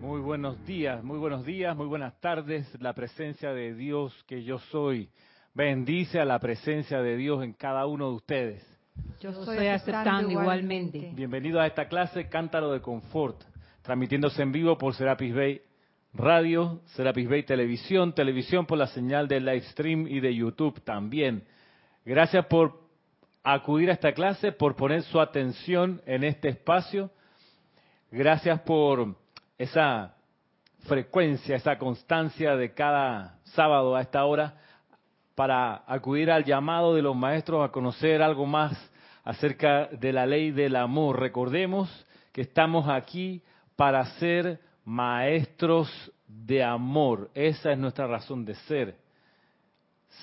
Muy buenos días, muy buenos días, muy buenas tardes. La presencia de Dios que yo soy bendice a la presencia de Dios en cada uno de ustedes. Yo estoy aceptando igualmente. Bienvenido a esta clase Cántaro de Confort, transmitiéndose en vivo por Serapis Bay Radio, Serapis Bay Televisión, televisión por la señal de live stream y de YouTube también. Gracias por acudir a esta clase, por poner su atención en este espacio. Gracias por esa frecuencia, esa constancia de cada sábado a esta hora para acudir al llamado de los maestros a conocer algo más acerca de la ley del amor. Recordemos que estamos aquí para ser maestros de amor. Esa es nuestra razón de ser.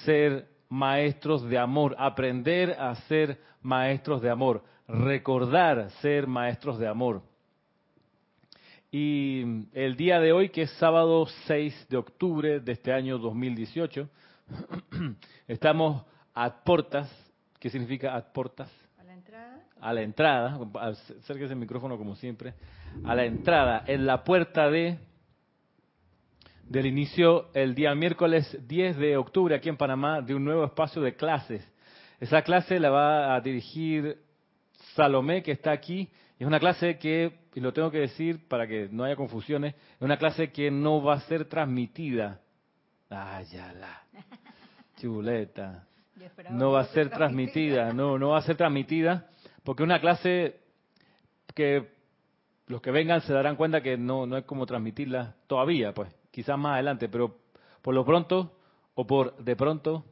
Ser maestros de amor, aprender a ser maestros de amor, recordar ser maestros de amor. Y el día de hoy, que es sábado 6 de octubre de este año 2018, Estamos a portas. ¿Qué significa a portas? A la entrada. A la entrada. Acérquese el micrófono como siempre. A la entrada, en la puerta de del inicio el día miércoles 10 de octubre aquí en Panamá de un nuevo espacio de clases. Esa clase la va a dirigir Salomé, que está aquí. Es una clase que, y lo tengo que decir para que no haya confusiones, es una clase que no va a ser transmitida Ay, ya la chuleta. No va a ser transmitida, no, no va a ser transmitida, porque una clase que los que vengan se darán cuenta que no, no es como transmitirla todavía, pues, quizás más adelante, pero por lo pronto, o por de pronto,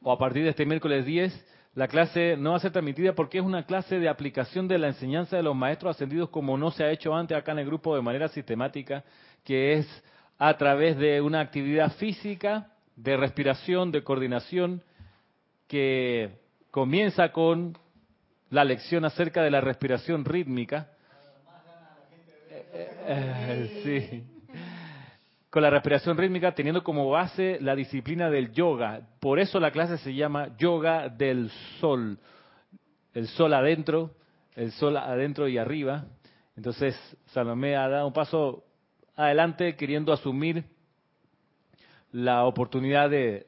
o a partir de este miércoles 10, la clase no va a ser transmitida porque es una clase de aplicación de la enseñanza de los maestros ascendidos como no se ha hecho antes acá en el grupo de manera sistemática, que es a través de una actividad física, de respiración, de coordinación, que comienza con la lección acerca de la respiración rítmica. Eh, eh, sí. Con la respiración rítmica teniendo como base la disciplina del yoga. Por eso la clase se llama Yoga del Sol. El sol adentro, el sol adentro y arriba. Entonces Salomé ha dado un paso adelante queriendo asumir la oportunidad de,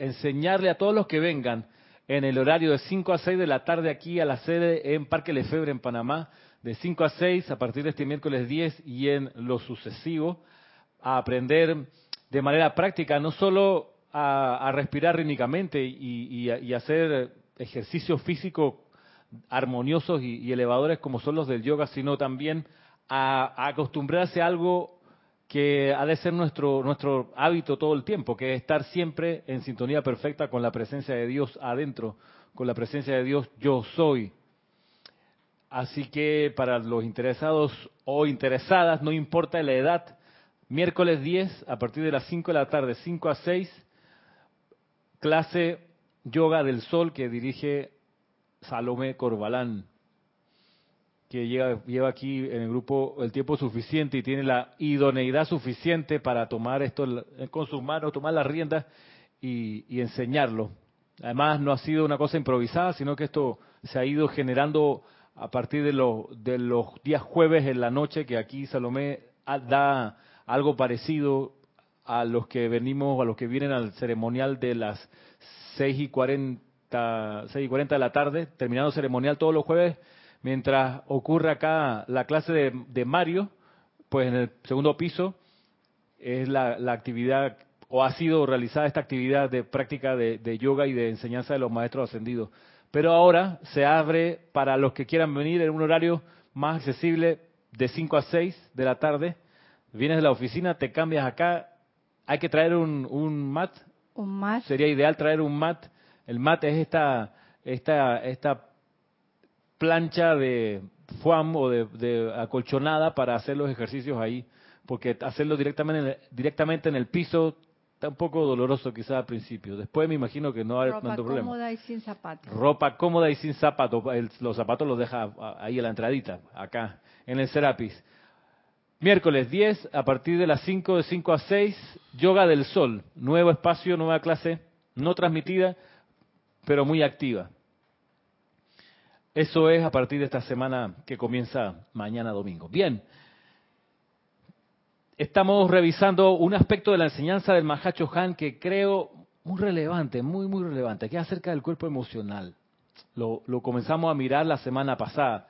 enseñarle a todos los que vengan en el horario de 5 a 6 de la tarde aquí a la sede en Parque Lefebre en Panamá, de 5 a 6 a partir de este miércoles 10 y en lo sucesivo, a aprender de manera práctica, no solo a, respirar rítmicamente y, hacer ejercicios físicos armoniosos y, elevadores como son los del yoga, sino también a acostumbrarse a algo que ha de ser nuestro, nuestro hábito todo el tiempo, que es estar siempre en sintonía perfecta con la presencia de Dios adentro, con la presencia de Dios yo soy. Así que para los interesados o interesadas, no importa la edad, miércoles 10 a partir de las 5 de la tarde, 5 a 6, clase Yoga del Sol que dirige Salomé Corbalán que lleva, aquí en el grupo el tiempo suficiente y tiene la idoneidad suficiente para tomar esto con sus manos, tomar las riendas y, enseñarlo. Además, no ha sido una cosa improvisada, sino que esto se ha ido generando a partir de, de los días jueves en la noche, que aquí Salomé da algo parecido a los que venimos, a los que vienen al ceremonial de las 6 y 40, 6 y 40 de la tarde, terminando ceremonial todos los jueves, Mientras ocurre acá la clase de, Mario, pues en el segundo piso es la, actividad, o ha sido realizada esta actividad de práctica de, yoga y de enseñanza de los maestros ascendidos. Pero ahora se abre para los que quieran venir en un horario más accesible de 5 a 6 de la tarde. Vienes de la oficina, te cambias acá. Hay que traer un, un mat. Un mat. Sería ideal traer un mat. El mat es esta, esta, esta plancha de foam o de, acolchonada para hacer los ejercicios ahí, porque hacerlo directamente en el, directamente en el piso está un poco doloroso quizás al principio. Después me imagino que no hay tanto problema. Ropa cómoda y sin zapatos. Ropa cómoda y sin zapatos. los zapatos los deja ahí a la entradita, acá, en el Serapis. Miércoles 10, a partir de las 5, de 5 a 6, Yoga del Sol. Nuevo espacio, nueva clase, no transmitida, pero muy activa. Eso es a partir de esta semana que comienza mañana domingo. Bien, estamos revisando un aspecto de la enseñanza del Mahacho Han que creo muy relevante, muy, muy relevante, que es acerca del cuerpo emocional. Lo, lo comenzamos a mirar la semana pasada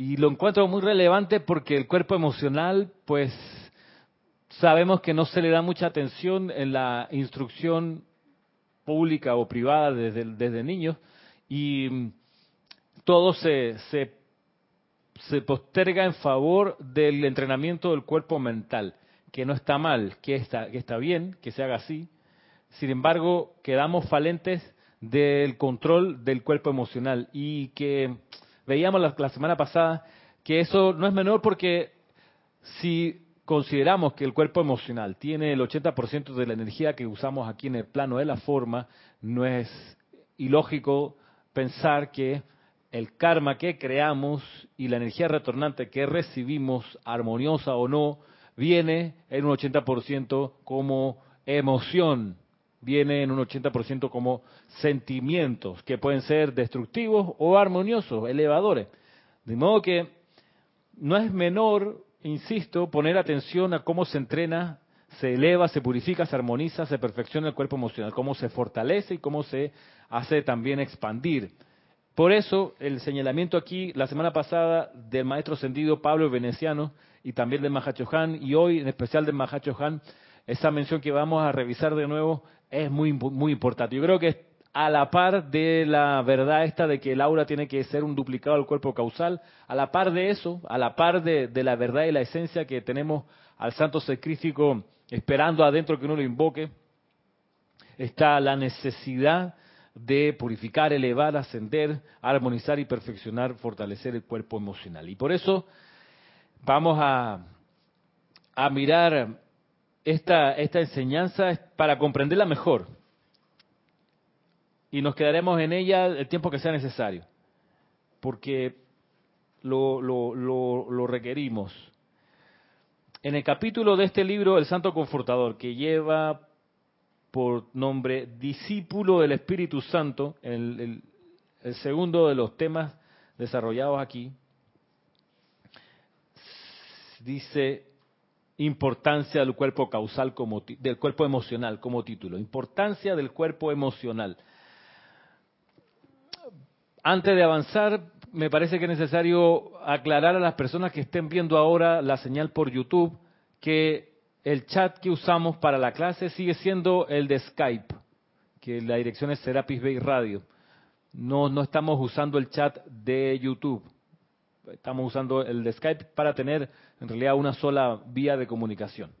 y lo encuentro muy relevante porque el cuerpo emocional, pues sabemos que no se le da mucha atención en la instrucción pública o privada desde, desde niños y mm, todo se, se, se posterga en favor del entrenamiento del cuerpo mental, que no está mal, que está, que está bien, que se haga así. Sin embargo, quedamos falentes del control del cuerpo emocional y que veíamos la, semana pasada que eso no es menor porque si consideramos que el cuerpo emocional tiene el 80% de la energía que usamos aquí en el plano de la forma, no es ilógico pensar que el karma que creamos y la energía retornante que recibimos, armoniosa o no, viene en un 80% como emoción, viene en un 80% como sentimientos que pueden ser destructivos o armoniosos, elevadores. De modo que no es menor insisto, poner atención a cómo se entrena, se eleva, se purifica, se armoniza, se perfecciona el cuerpo emocional, cómo se fortalece y cómo se hace también expandir. Por eso, el señalamiento aquí, la semana pasada, del maestro sentido Pablo Veneciano y también del Han, y hoy en especial del Han, esa mención que vamos a revisar de nuevo es muy, muy importante. Yo creo que a la par de la verdad esta de que el aura tiene que ser un duplicado del cuerpo causal, a la par de eso, a la par de, la verdad y la esencia que tenemos al santo sacrificio esperando adentro que uno lo invoque, está la necesidad de purificar, elevar, ascender, armonizar y perfeccionar, fortalecer el cuerpo emocional. Y por eso vamos a, a mirar esta, esta enseñanza para comprenderla mejor y nos quedaremos en ella el tiempo que sea necesario, porque lo, lo, lo, requerimos. En el capítulo de este libro, El Santo Confortador, que lleva por nombre Discípulo del Espíritu Santo, el, el, segundo de los temas desarrollados aquí, dice importancia del cuerpo causal como del cuerpo emocional como título, importancia del cuerpo emocional antes de avanzar, me parece que es necesario aclarar a las personas que estén viendo ahora la señal por YouTube que el chat que usamos para la clase sigue siendo el de Skype, que la dirección es Serapis Bay Radio. No, no estamos usando el chat de YouTube. Estamos usando el de Skype para tener en realidad una sola vía de comunicación.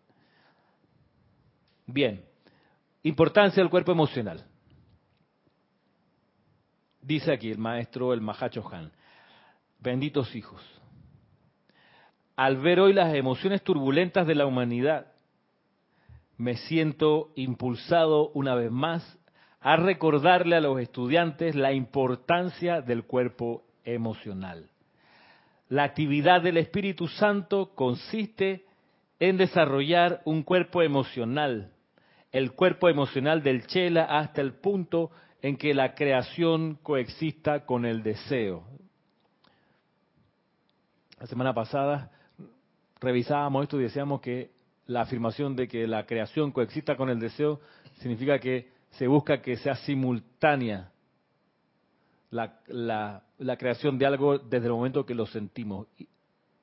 Bien, importancia del cuerpo emocional. Dice aquí el maestro, el Mahacho Han, benditos hijos, al ver hoy las emociones turbulentas de la humanidad, me siento impulsado una vez más a recordarle a los estudiantes la importancia del cuerpo emocional. La actividad del Espíritu Santo consiste en desarrollar un cuerpo emocional, el cuerpo emocional del Chela hasta el punto en que la creación coexista con el deseo. La semana pasada revisábamos esto y decíamos que la afirmación de que la creación coexista con el deseo significa que se busca que sea simultánea la, la, creación de algo desde el momento que lo sentimos.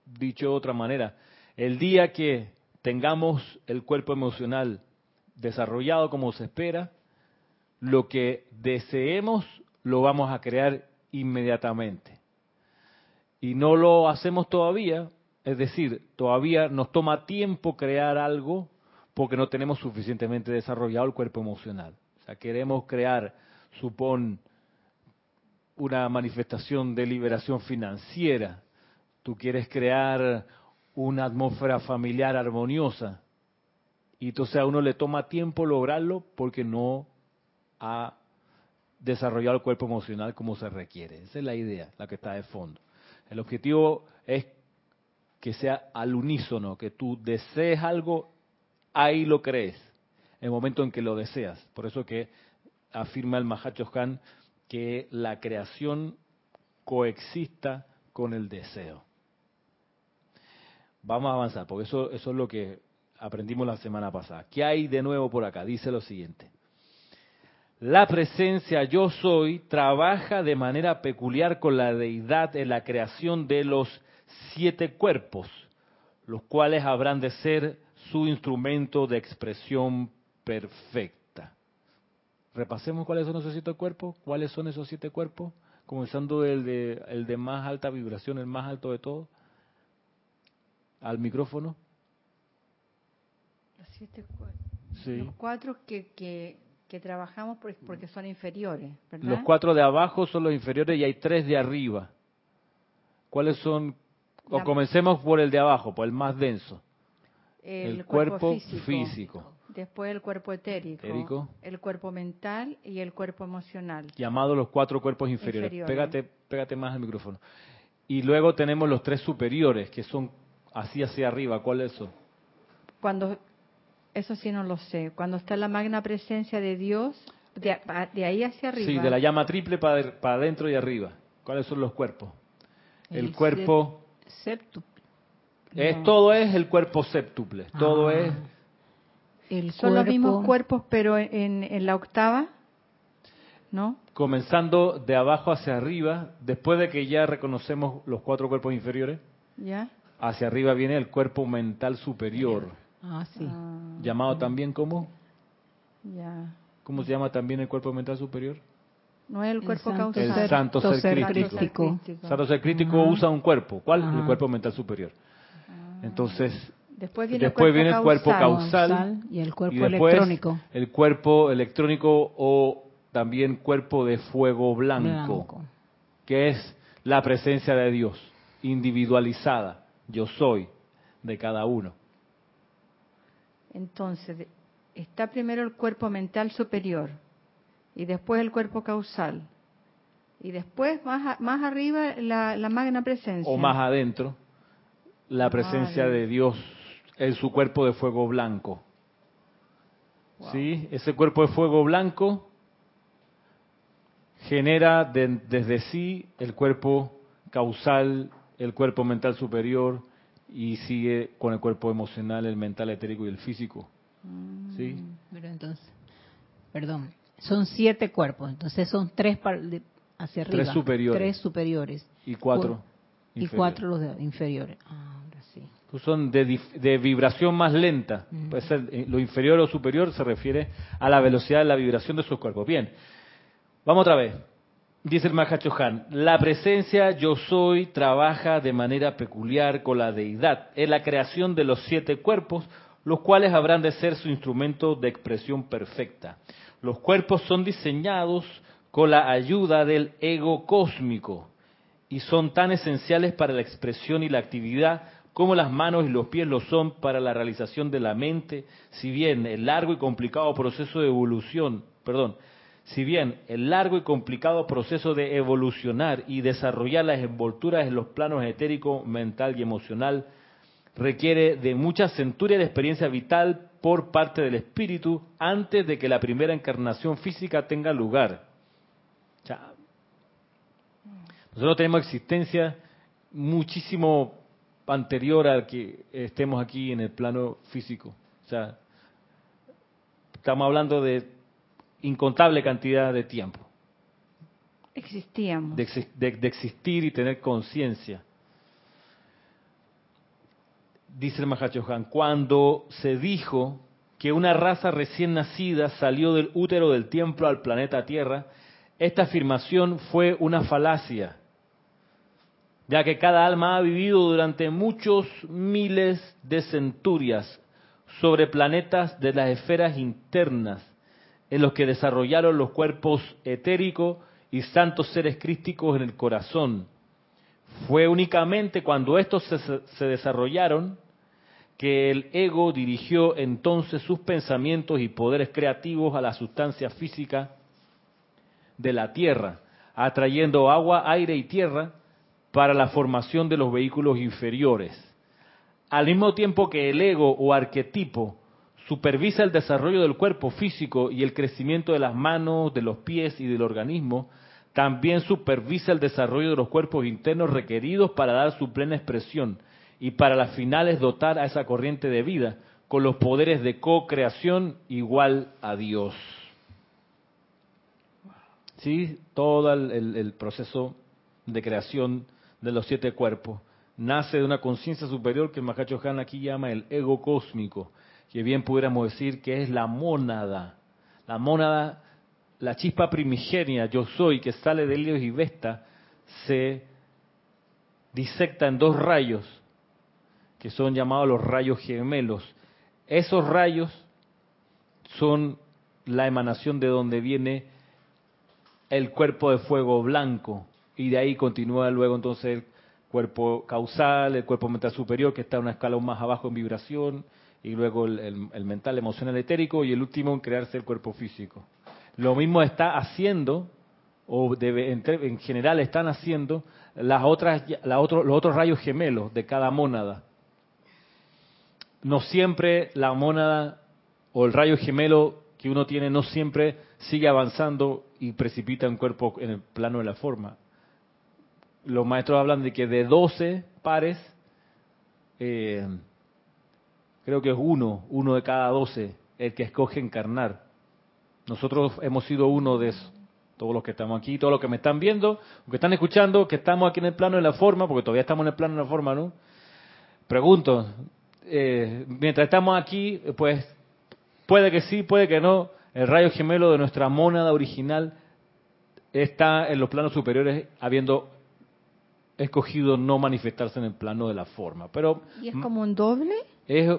Dicho de otra manera, el día que tengamos el cuerpo emocional desarrollado como se espera, lo que deseemos lo vamos a crear inmediatamente. Y no lo hacemos todavía, es decir, todavía nos toma tiempo crear algo porque no tenemos suficientemente desarrollado el cuerpo emocional. O sea, queremos crear, supón, una manifestación de liberación financiera. Tú quieres crear una atmósfera familiar armoniosa. Y entonces a uno le toma tiempo lograrlo porque no ha desarrollado el cuerpo emocional como se requiere. Esa es la idea, la que está de fondo. El objetivo es que sea al unísono, que tú desees algo, ahí lo crees, en el momento en que lo deseas. Por eso que afirma el Mahacho Han que la creación coexista con el deseo. Vamos a avanzar, porque eso, es lo que aprendimos la semana pasada. ¿Qué hay de nuevo por acá? Dice lo siguiente. La presencia yo soy trabaja de manera peculiar con la deidad en la creación de los siete cuerpos, los cuales habrán de ser su instrumento de expresión perfecta. Repasemos cuáles son esos siete cuerpos. ¿Cuáles son esos siete cuerpos? Comenzando el de, el de más alta vibración, el más alto de todos. Al micrófono. Los siete cuerpos. Sí. Los cuatro que, que que trabajamos porque son inferiores, ¿verdad? Los cuatro de abajo son los inferiores y hay tres de arriba. ¿Cuáles son? O comencemos por el de abajo, por el más denso. El, cuerpo, físico. Después el cuerpo etérico, el cuerpo mental y el cuerpo emocional. Llamados los cuatro cuerpos inferiores. Pégate, pégate más al micrófono. Y luego tenemos los tres superiores, que son así hacia arriba. ¿Cuáles son? Cuando eso sí no lo sé. Cuando está la magna presencia de Dios, de, ahí hacia arriba. Sí, de la llama triple para, adentro y arriba. ¿Cuáles son los cuerpos? El, cuerpo... Séptuple. Es, Todo es el cuerpo séptuple. Todo ah. es... son los mismos cuerpos, pero en, en la octava, ¿no? Comenzando de abajo hacia arriba, después de que ya reconocemos los cuatro cuerpos inferiores, ¿Ya? hacia arriba viene el cuerpo mental superior. Ah, sí. Ah. Llamado también como. Ya. ¿Cómo se llama también el cuerpo mental superior? No es el cuerpo causal. El santo ser, crítico. Santo ser crítico usa un cuerpo. ¿Cuál? El cuerpo mental superior. Ah. Entonces, después viene, el, cuerpo causal, y el cuerpo electrónico. El cuerpo electrónico o también cuerpo de fuego blanco, que es la presencia de Dios individualizada. Yo soy de cada uno. Entonces, está primero el cuerpo mental superior y después el cuerpo causal. Y después, más, más arriba, la, magna presencia. O más adentro, la presencia de Dios en su cuerpo de fuego blanco. ¿Sí? Ese cuerpo de fuego blanco genera desde sí el cuerpo causal, el cuerpo mental superior, y sigue con el cuerpo emocional, el mental, etérico y el físico. ¿Sí? Mm, pero entonces, perdón, son siete cuerpos, entonces son tres hacia arriba. Tres superiores. Tres superiores. Y cuatro. Y cuatro los inferiores. Ah, sí. Son de, de, vibración más lenta. Puede ser, eh, lo inferior o superior se refiere a la velocidad de la vibración de sus cuerpos. Bien, vamos otra vez. Dice el Mahachohan, la presencia yo soy trabaja de manera peculiar con la deidad en la creación de los siete cuerpos, los cuales habrán de ser su instrumento de expresión perfecta. Los cuerpos son diseñados con la ayuda del ego cósmico y son tan esenciales para la expresión y la actividad como las manos y los pies lo son para la realización de la mente, si bien el largo y complicado proceso de evolución, perdón, si bien el largo y complicado proceso de evolucionar y desarrollar las envolturas en los planos etérico, mental y emocional requiere de mucha centuria de experiencia vital por parte del espíritu antes de que la primera encarnación física tenga lugar. nosotros tenemos existencia muchísimo anterior a que estemos aquí en el plano físico. O sea, estamos hablando de incontable cantidad de tiempo. Existíamos. De, existir y tener conciencia. Dice el Mahachohan, cuando se dijo que una raza recién nacida salió del útero del templo al planeta Tierra, esta afirmación fue una falacia, ya que cada alma ha vivido durante muchos miles de centurias sobre planetas de las esferas internas en los que desarrollaron los cuerpos etéricos y santos seres crísticos en el corazón. Fue únicamente cuando estos se, desarrollaron que el ego dirigió entonces sus pensamientos y poderes creativos a la sustancia física de la tierra, atrayendo agua, aire y tierra para la formación de los vehículos inferiores. Al mismo tiempo que el ego o arquetipo supervisa el desarrollo del cuerpo físico y el crecimiento de las manos, de los pies y del organismo, también supervisa el desarrollo de los cuerpos internos requeridos para dar su plena expresión y para las finales dotar a esa corriente de vida, con los poderes de co-creación igual a Dios. ¿Sí? Todo el, el proceso de creación de los siete cuerpos nace de una conciencia superior que el Mahacho Han aquí llama el ego cósmico, que bien pudiéramos decir que es la mónada. La mónada, la chispa primigenia, yo soy, que sale de Helios y Vesta, se disecta en dos rayos, que son llamados los rayos gemelos. Esos rayos son la emanación de donde viene el cuerpo de fuego blanco, y de ahí continúa luego entonces el cuerpo causal, el cuerpo mental superior, que está una escala más abajo en vibración, y luego el, mental, emocional, etérico, y el último en crearse el cuerpo físico. Lo mismo está haciendo, o debe, en, general están haciendo, las otras, la otro, los otros rayos gemelos de cada mónada. No siempre la mónada o el rayo gemelo que uno tiene no siempre sigue avanzando y precipita un cuerpo en el plano de la forma los maestros hablan de que de 12 pares, eh, creo que es uno, uno de cada 12, el que escoge encarnar. Nosotros hemos sido uno de esos. Todos los que estamos aquí, todos los que me están viendo, los que están escuchando, que estamos aquí en el plano de la forma, porque todavía estamos en el plano de la forma, ¿no? Pregunto, eh, mientras estamos aquí, pues puede que sí, puede que no, el rayo gemelo de nuestra mónada original está en los planos superiores habiendo escogido no manifestarse en el plano de la forma. Pero ¿Y es como un doble? Es,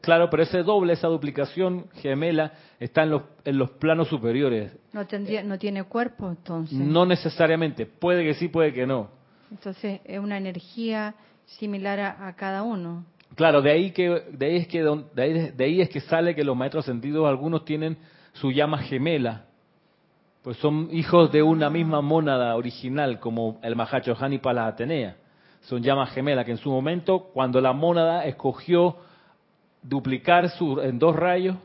claro, pero ese doble, esa duplicación gemela está en los, en los planos superiores. No, tendría, no tiene cuerpo entonces. No necesariamente, puede que sí, puede que no. Entonces es una energía similar a, cada uno. Claro, de ahí que de ahí es que de ahí, de ahí es que sale que los maestros ascendidos algunos tienen su llama gemela pues son hijos de una misma mónada original, como el Mahacho y para Atenea. Son llamas gemelas que en su momento, cuando la mónada escogió duplicar su, en dos rayos,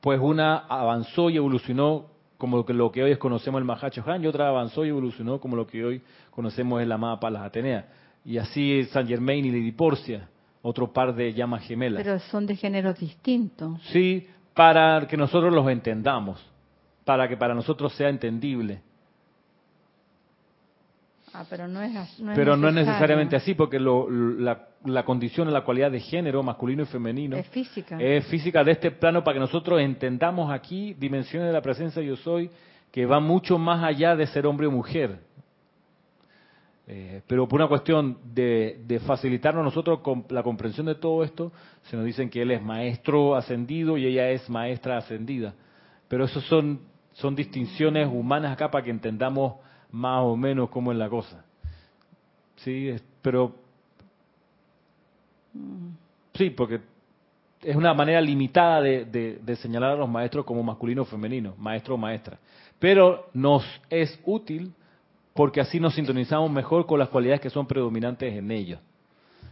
pues una avanzó y evolucionó como lo que, lo que hoy conocemos el Mahacho Han, y otra avanzó y evolucionó como lo que hoy conocemos el la amada Palas Atenea. Y así San Germain y Lady Porcia, otro par de llamas gemelas. Pero son de géneros distintos. Sí, para que nosotros los entendamos para que para nosotros sea entendible. Ah, pero no es, no pero no es necesariamente así, porque la, la, condición, la cualidad de género, masculino y femenino, es física. Es física de este plano para que nosotros entendamos aquí dimensiones de la presencia yo soy que va mucho más allá de ser hombre o mujer. Eh, pero por una cuestión de, de facilitarnos nosotros con la comprensión de todo esto, se nos dicen que él es maestro ascendido y ella es maestra ascendida. Pero esos son son distinciones humanas acá para que entendamos más o menos cómo es la cosa. Sí, pero sí, porque es una manera limitada de, señalar a los maestros como masculino o femenino, maestro o maestra. Pero nos es útil porque así nos sintonizamos mejor con las cualidades que son predominantes en ellos.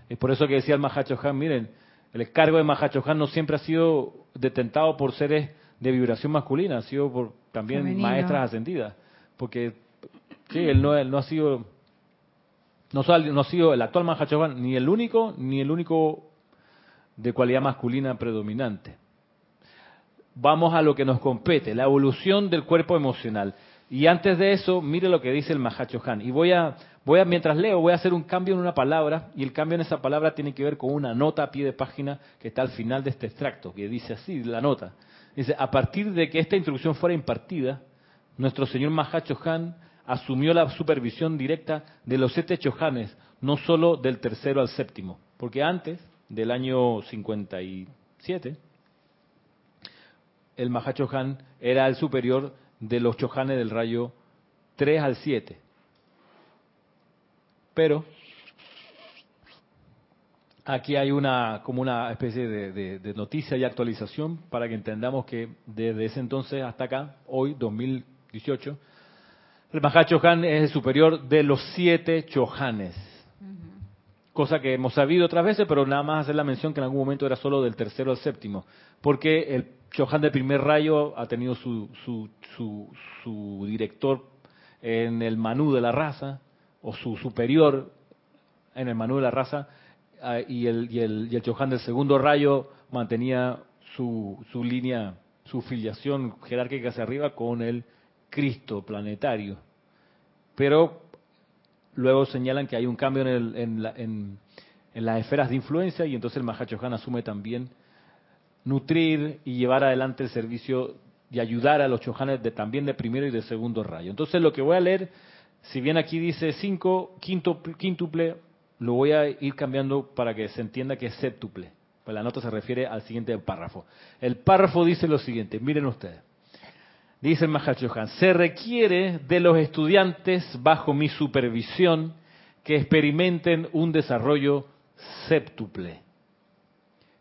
Es por eso que decía el Mahacho Han, miren, el cargo de Mahacho Han no siempre ha sido detentado por seres de vibración masculina, ha sido por también maestras ascendidas, porque sí, él no, él no ha sido no, no, ha sido el actual Mahachohan ni el único ni el único de cualidad masculina predominante. Vamos a lo que nos compete, la evolución del cuerpo emocional. Y antes de eso, mire lo que dice el Mahachohan. Y voy a, voy a, mientras leo, voy a hacer un cambio en una palabra, y el cambio en esa palabra tiene que ver con una nota a pie de página que está al final de este extracto, que dice así, la nota. Dice, a partir de que esta instrucción fuera impartida, nuestro señor Mahacho Han asumió la supervisión directa de los siete chohanes, no solo del tercero al séptimo, porque antes del año 57, el Mahacho Han era el superior de los chohanes del rayo 3 al 7. Pero Aquí hay una como una especie de, noticia y actualización para que entendamos que desde ese entonces hasta acá, hoy 2018, el Maha Chohan es el superior de los siete Chohanes. Cosa que hemos sabido otras veces, pero nada más hacer la mención que en algún momento era solo del tercero al séptimo. Porque el Chohan del primer rayo ha tenido su, su, su, su director en el Manú de la raza, o su superior en el Manú de la raza, y el, y el, y el Chohan del segundo rayo mantenía su, su línea, su filiación jerárquica hacia arriba con el Cristo planetario. Pero luego señalan que hay un cambio en, el, en, la- en las esferas de influencia y entonces el Mahachohan asume también nutrir y llevar adelante el servicio y ayudar a los chohanes de, también de primero y de segundo rayo. Entonces lo que voy a leer, si bien aquí dice cinco, quinto, quíntuple, lo voy a ir cambiando para que se entienda que es séptuple. Pues la nota se refiere al siguiente párrafo. El párrafo dice lo siguiente, miren ustedes. Dice el Mahachohan, se requiere de los estudiantes bajo mi supervisión que experimenten un desarrollo séptuple.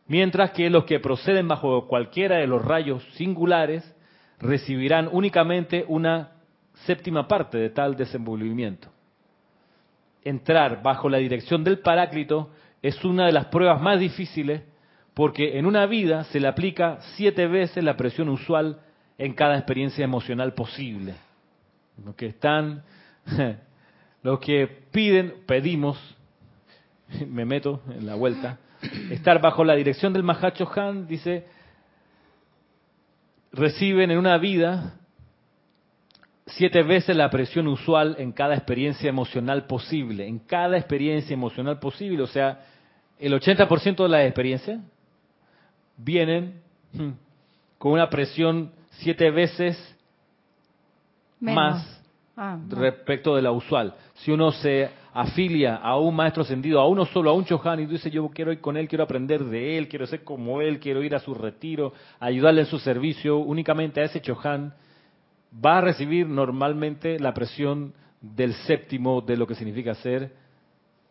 Mientras que los que proceden bajo cualquiera de los rayos singulares recibirán únicamente una séptima parte de tal desenvolvimiento. Entrar bajo la dirección del Paráclito es una de las pruebas más difíciles porque en una vida se le aplica siete veces la presión usual en cada experiencia emocional posible. Los que están, los que piden, pedimos, me meto en la vuelta, estar bajo la dirección del Mahacho Han, dice, reciben en una vida siete veces la presión usual en cada experiencia emocional posible, en cada experiencia emocional posible, o sea, el 80% de las experiencias vienen hmm, con una presión siete veces Menos. más Ah, no. respecto de la usual. Si uno se afilia a un maestro ascendido, a uno solo, a un Chohan, y dice yo quiero ir con él, quiero aprender de él, quiero ser como él, quiero ir a su retiro, ayudarle en su servicio, únicamente a ese Chohan, va a recibir normalmente la presión del séptimo de lo que significa ser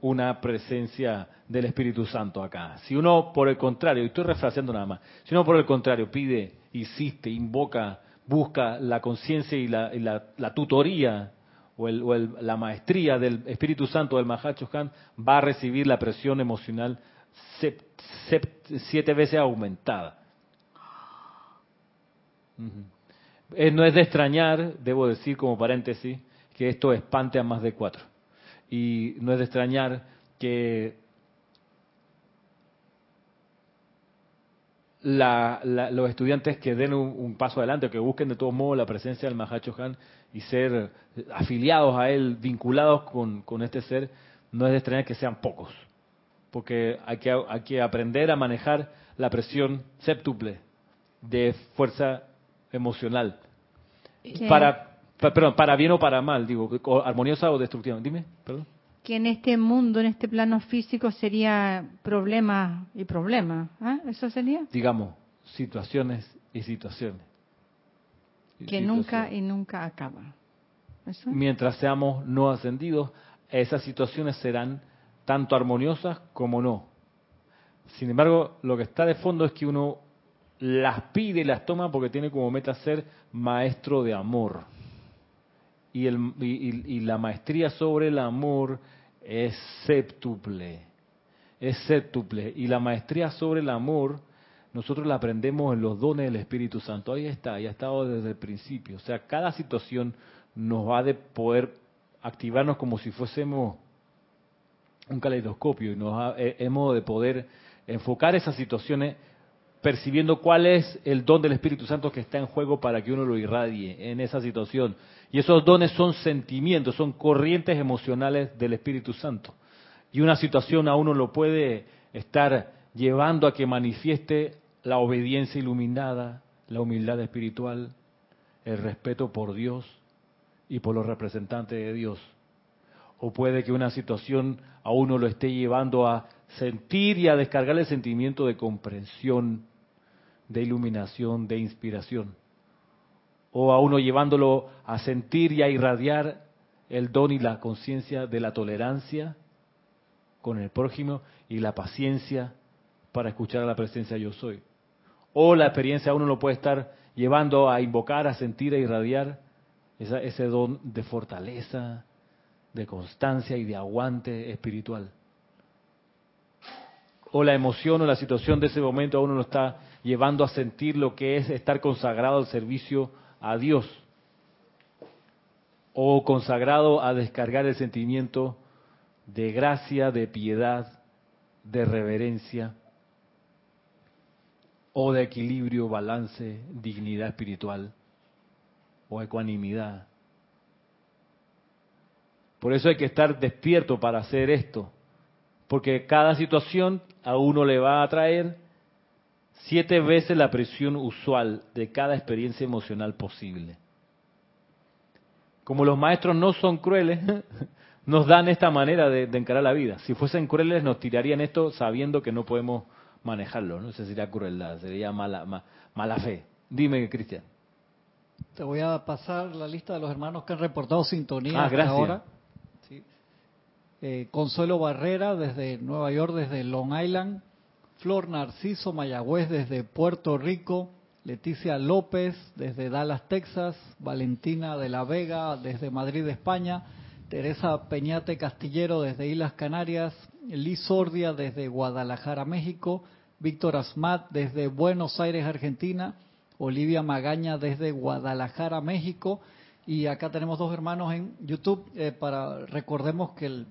una presencia del Espíritu Santo acá. Si uno, por el contrario, y estoy refraseando nada más, si uno por el contrario pide, insiste, invoca, busca la conciencia y, la, y la- la tutoría o, el- o el- la maestría del Espíritu Santo del Mahacho Han, va a recibir la presión emocional siete veces aumentada. Eh, no es de extrañar, debo decir como paréntesis, que esto espante a más de cuatro. Y no es de extrañar que la- la- los estudiantes que den un, un paso adelante, que busquen de todos modos la presencia del Mahacho Han y ser afiliados a él, vinculados con, con este ser, no es de extrañar que sean pocos. Porque hay que, hay que aprender a manejar la presión séptuple de fuerza emocional. Para, pa- perdón, para bien o para mal, digo, armoniosa o destructiva. Dime, perdón. que en este mundo, en este plano físico, sería problema y problema. ¿ah? ¿Eso sería? Digamos, situaciones y situaciones. Y Que nunca y nunca acaba. ¿Eso? Mientras seamos no ascendidos, esas situaciones serán tanto armoniosas como no. Sin embargo, lo que está de fondo es que uno las pide y las toma porque tiene como meta ser maestro de amor. Y, el, y, la maestría sobre el amor es séptuple. Es séptuple. Y la maestría sobre el amor, nosotros la aprendemos en los dones del Espíritu Santo. Ahí está, y ha estado desde el principio. O sea, cada situación nos va de poder activarnos como si fuésemos un caleidoscopio y nos ha- eh, hemos de poder enfocar esas situaciones percibiendo cuál es el don del Espíritu Santo que está en juego para que uno lo irradie en esa situación. Y esos dones son sentimientos, son corrientes emocionales del Espíritu Santo. Y una situación a uno lo puede estar llevando a que manifieste la obediencia iluminada, la humildad espiritual, el respeto por Dios y por los representantes de Dios. O puede que una situación a uno lo esté llevando a sentir y a descargar el sentimiento de comprensión, de iluminación, de inspiración. O a uno llevándolo a sentir y a irradiar el don y la conciencia de la tolerancia con el prójimo y la paciencia para escuchar a la presencia yo soy. O la experiencia a uno lo puede estar llevando a invocar, a sentir, a irradiar ese don de fortaleza, de constancia y de aguante espiritual. O la emoción o la situación de ese momento a uno lo está llevando a sentir lo que es estar consagrado al servicio a Dios. O consagrado a descargar el sentimiento de gracia, de piedad de reverencia o de equilibrio, balance, dignidad espiritual o ecuanimidad. Por eso hay que estar despierto para hacer esto, porque cada situación a uno le va a traer siete veces la presión usual de cada experiencia emocional posible. Como los maestros no son crueles, nos dan esta manera de, encarar la vida. Si fuesen crueles, nos tirarían esto sabiendo que no podemos manejarlo. No sé si sería crueldad, sería mala, mala fe. Dime, Cristian. Te voy a pasar la lista de los hermanos que han reportado sintonía ah, hasta ahora. Eh, Consuelo Barrera desde Nueva York, desde Long Island. Flor Narciso Mayagüez desde Puerto Rico. Leticia López desde Dallas, Texas. Valentina de la Vega desde Madrid, España. Teresa Peñate Castillero desde Islas Canarias, Liz Sordia desde Guadalajara, México, Víctor Asmat desde Buenos Aires, Argentina, Olivia Magaña desde Guadalajara, México, y acá tenemos dos hermanos en YouTube eh, para recordemos que el,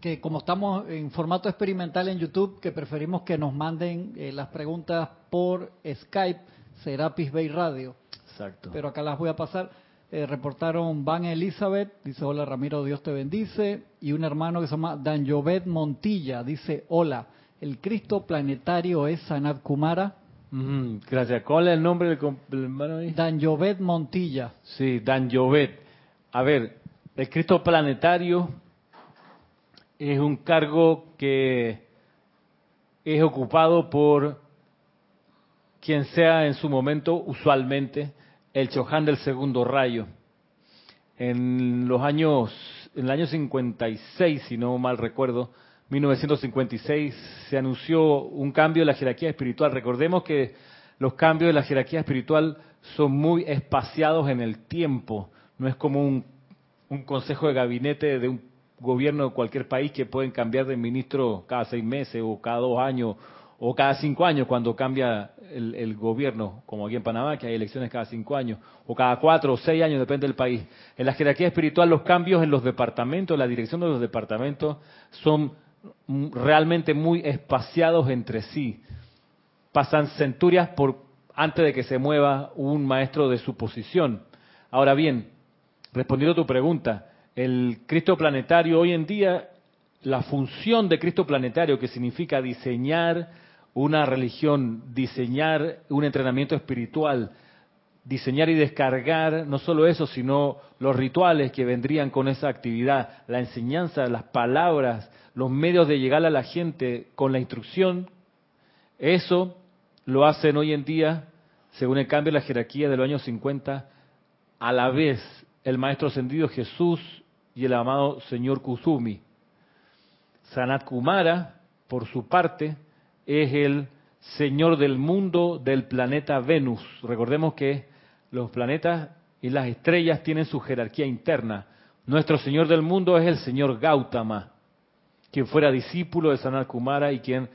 que como estamos en formato experimental en YouTube, que preferimos que nos manden eh, las preguntas por Skype, Serapis Bay Radio. Exacto. Pero acá las voy a pasar. Eh, reportaron Van Elizabeth, dice hola Ramiro, Dios te bendice, y un hermano que se llama Dan Jovet Montilla, dice hola, el Cristo planetario es Sanat Kumara. gracias. ¿Cuál es el nombre del, hermano ahí? Dan Jovet Montilla. Sí, Dan Jovet. A ver, el Cristo planetario es un cargo que es ocupado por quien sea en su momento, usualmente, el Chohan del segundo rayo. En los años, en el año 56, si no mal recuerdo, 1956, se anunció un cambio en la jerarquía espiritual. Recordemos que los cambios de la jerarquía espiritual son muy espaciados en el tiempo. No es como un, un consejo de gabinete de un gobierno de cualquier país que pueden cambiar de ministro cada seis meses o cada dos años o cada cinco años cuando cambia el, gobierno, como aquí en Panamá, que hay elecciones cada cinco años, o cada cuatro o seis años, depende del país. En la jerarquía espiritual los cambios en los departamentos, la dirección de los departamentos, son realmente muy espaciados entre sí. Pasan centurias por antes de que se mueva un maestro de su posición. Ahora bien, respondiendo a tu pregunta, el Cristo planetario hoy en día, la función de Cristo planetario, que significa diseñar una religión, diseñar un entrenamiento espiritual, diseñar y descargar no solo eso, sino los rituales que vendrían con esa actividad, la enseñanza, las palabras, los medios de llegar a la gente con la instrucción, eso lo hacen hoy en día, según el cambio de la jerarquía de los años 50, a la vez el Maestro Ascendido Jesús y el amado Señor Kusumi. Sanat Kumara, por su parte, es el señor del mundo del planeta Venus. Recordemos que los planetas y las estrellas tienen su jerarquía interna. Nuestro señor del mundo es el señor Gautama, quien fuera discípulo de Sanat Kumara y quien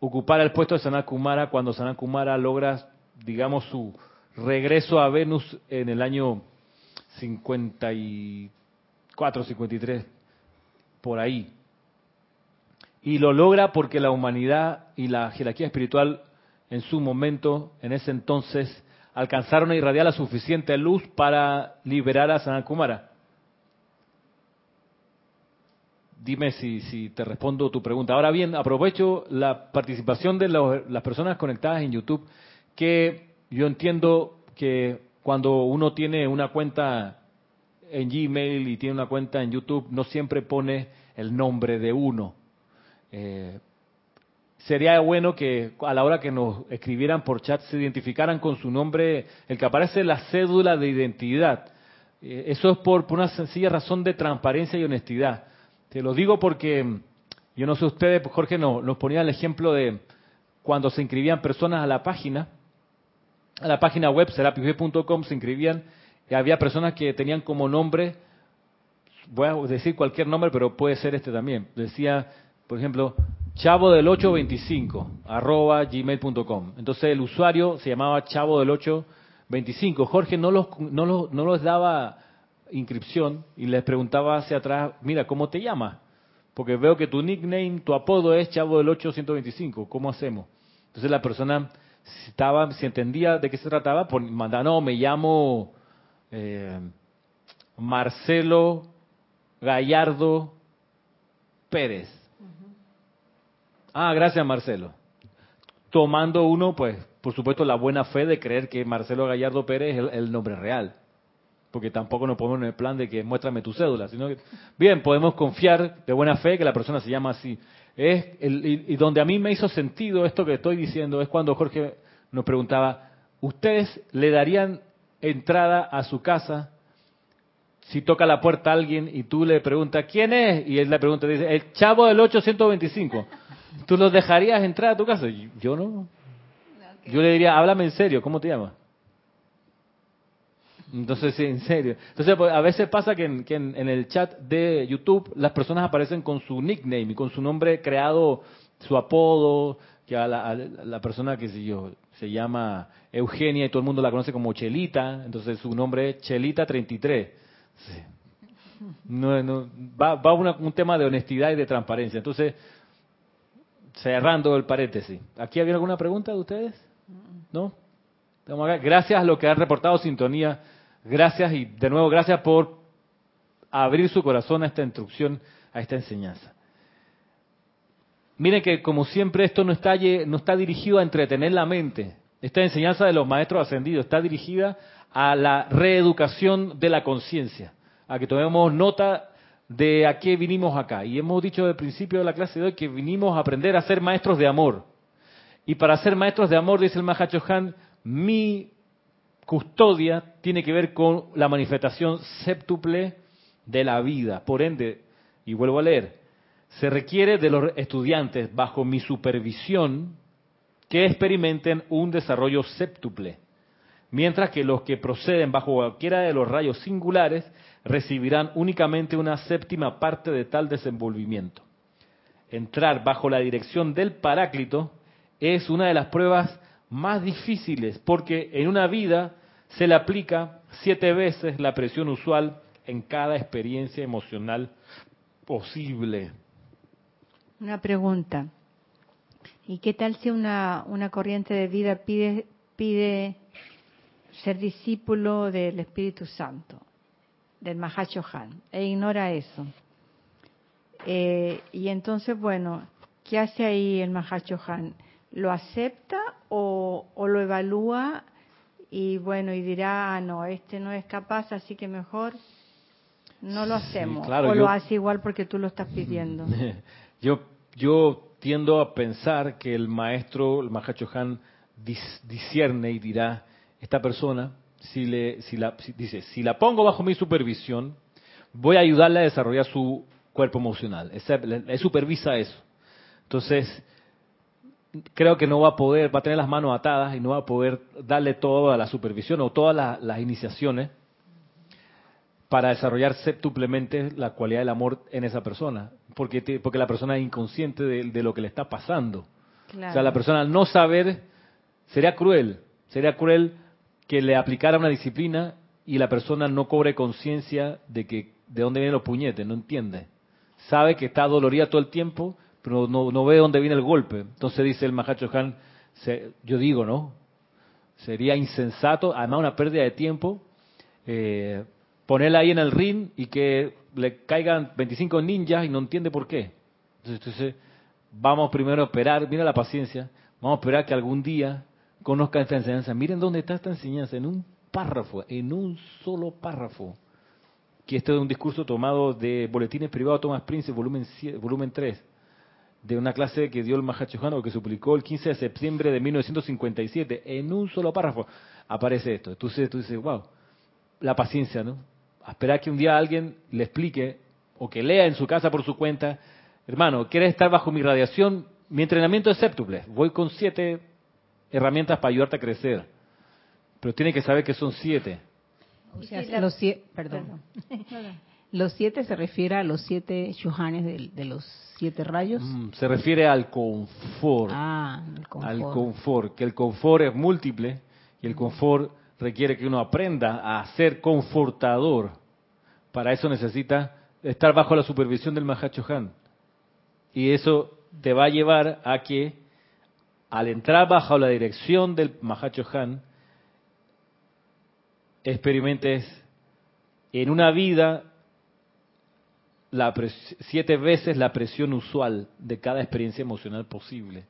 ocupara el puesto de Sanat Kumara cuando Sanat Kumara logra, digamos, su regreso a Venus en el año 54, 53, por ahí. Y lo logra porque la humanidad y la jerarquía espiritual en su momento, en ese entonces, alcanzaron a irradiar la suficiente luz para liberar a Sanat Kumara. Dime si, si, te respondo tu pregunta. Ahora bien, aprovecho la participación de las personas conectadas en YouTube, que yo entiendo que cuando uno tiene una cuenta en Gmail y tiene una cuenta en YouTube, no siempre pone el nombre de uno. Eh, sería bueno que a la hora que nos escribieran por chat se identificaran con su nombre, el que aparece la cédula de identidad. Eh, eso es por, una sencilla razón de transparencia y honestidad. Te lo digo porque, yo no sé ustedes, Jorge nos, nos ponía el ejemplo de cuando se inscribían personas a la página, a la página web serapis.com se inscribían había personas que tenían como nombre, voy a decir cualquier nombre, pero puede ser este también. Decía por ejemplo, chavo del 825 arroba gmail.com. Entonces el usuario se llamaba chavo del 825. Jorge no los, no los, no los daba inscripción y les preguntaba hacia atrás, mira, ¿cómo te llamas? porque veo que tu nickname, tu apodo es Chavo del 8125, ¿cómo hacemos? Entonces la persona, estaba, si entendía de qué se trataba, pues manda, no, me llamo eh, Marcelo Gallardo Pérez. Ah, gracias Marcelo. Tomando uno, pues, por supuesto, la buena fe de creer que Marcelo Gallardo Pérez es el, nombre real. Porque tampoco nos ponemos en el plan de que muéstrame tu cédula, sino que, bien, podemos confiar de buena fe que la persona se llama así. Es y, y donde a mí me hizo sentido esto que estoy diciendo es cuando Jorge nos preguntaba, ¿ustedes le darían entrada a su casa si toca la puerta a alguien y tú le preguntas quién es y él le pregunta dice el chavo del 825 tú los dejarías entrar a tu casa yo no. Yo le diría háblame en serio cómo te llamas entonces sí en serio. Entonces pues, a veces pasa que, en, el chat de YouTube las personas aparecen con su nickname y con su nombre creado su apodo que a la, persona que yo se llama Eugenia y todo el mundo la conoce como Chelita entonces su nombre es Chelita 33 no, no, va, va un tema de honestidad y de transparencia. Entonces, cerrando el paréntesis. ¿Aquí había alguna pregunta de ustedes? ¿No? Gracias a lo que han reportado sintonía. Gracias y de nuevo gracias por abrir su corazón a esta instrucción, a esta enseñanza. Miren que como siempre esto no está, no está dirigido a entretener la mente. Esta enseñanza de los maestros ascendidos está dirigida a la reeducación de la conciencia a que tomemos nota de a qué vinimos acá. Y hemos dicho el principio de la clase de hoy que vinimos a aprender a ser maestros de amor. Y para ser maestros de amor, dice el Mahacho Han, mi custodia tiene que ver con la manifestación séptuple de la vida. Por ende, y vuelvo a leer, se requiere de los estudiantes bajo mi supervisión que experimenten un desarrollo séptuple, mientras que los que proceden bajo cualquiera de los rayos singulares recibirán únicamente una séptima parte de tal desenvolvimiento. Entrar bajo la dirección del Paráclito es una de las pruebas más difíciles porque en una vida se le aplica siete veces la presión usual en cada experiencia emocional posible. Una pregunta. ¿Y qué tal si una, una corriente de vida pide, pide ser discípulo del Espíritu Santo? del Han e ignora eso. Eh, y entonces, bueno, ¿qué hace ahí el Han? ¿Lo acepta o, lo evalúa y bueno, y dirá, ah, no, este no es capaz, así que mejor no lo hacemos? o lo hace igual porque tú lo estás pidiendo. Yo, yo tiendo a pensar que el maestro, el Han, discierne y dirá, esta persona si, le, si la, dice, si la pongo bajo mi supervisión, voy a ayudarle a desarrollar su cuerpo emocional. Le supervisa eso. Entonces, creo que no va a poder, va a tener las manos atadas y no va a poder darle toda la supervisión o todas las, iniciaciones para desarrollar septuplemente la cualidad del amor en esa persona, porque, porque la persona es inconsciente de, lo que le está pasando. O sea, la persona al no saber sería cruel, sería cruel que le aplicara una disciplina y la persona no cobre conciencia de que de dónde vienen los puñetes, no entiende. Sabe que está dolorida todo el tiempo, pero no, no ve dónde viene el golpe. Entonces dice el Mahacho Han, yo digo, ¿no? Sería insensato, además una pérdida de tiempo, eh, ponerla ahí en el ring y que le caigan 25 ninjas y no entiende por qué. Entonces, vamos primero a esperar, mira la paciencia, vamos a esperar que algún día conozca esta enseñanza. Miren dónde está esta enseñanza, en un párrafo, en un solo párrafo. Que este es un discurso tomado de Boletines Privados Thomas Prince, volumen, volumen 3, de una clase que dio el Mahachohan que se publicó el 15 de septiembre de 1957. En un solo párrafo aparece esto. Entonces tú dices, wow, la paciencia, ¿no? A esperar que un día alguien le explique o que lea en su casa por su cuenta, hermano, ¿quieres estar bajo mi radiación? Mi entrenamiento es séptuple. Voy con siete herramientas para ayudarte a crecer. Pero tiene que saber que son siete. los, siete perdón. los siete se refiere a los siete shuhanes de, los siete rayos. Mm, se refiere al confort, ah, confort. Al confort. Que el confort es múltiple y el confort requiere que uno aprenda a ser confortador. Para eso necesita estar bajo la supervisión del Mahachohan. Y eso te va a llevar a que al entrar bajo la dirección del Mahachohan, experimentes en una vida la siete veces la presión usual de cada experiencia emocional posible.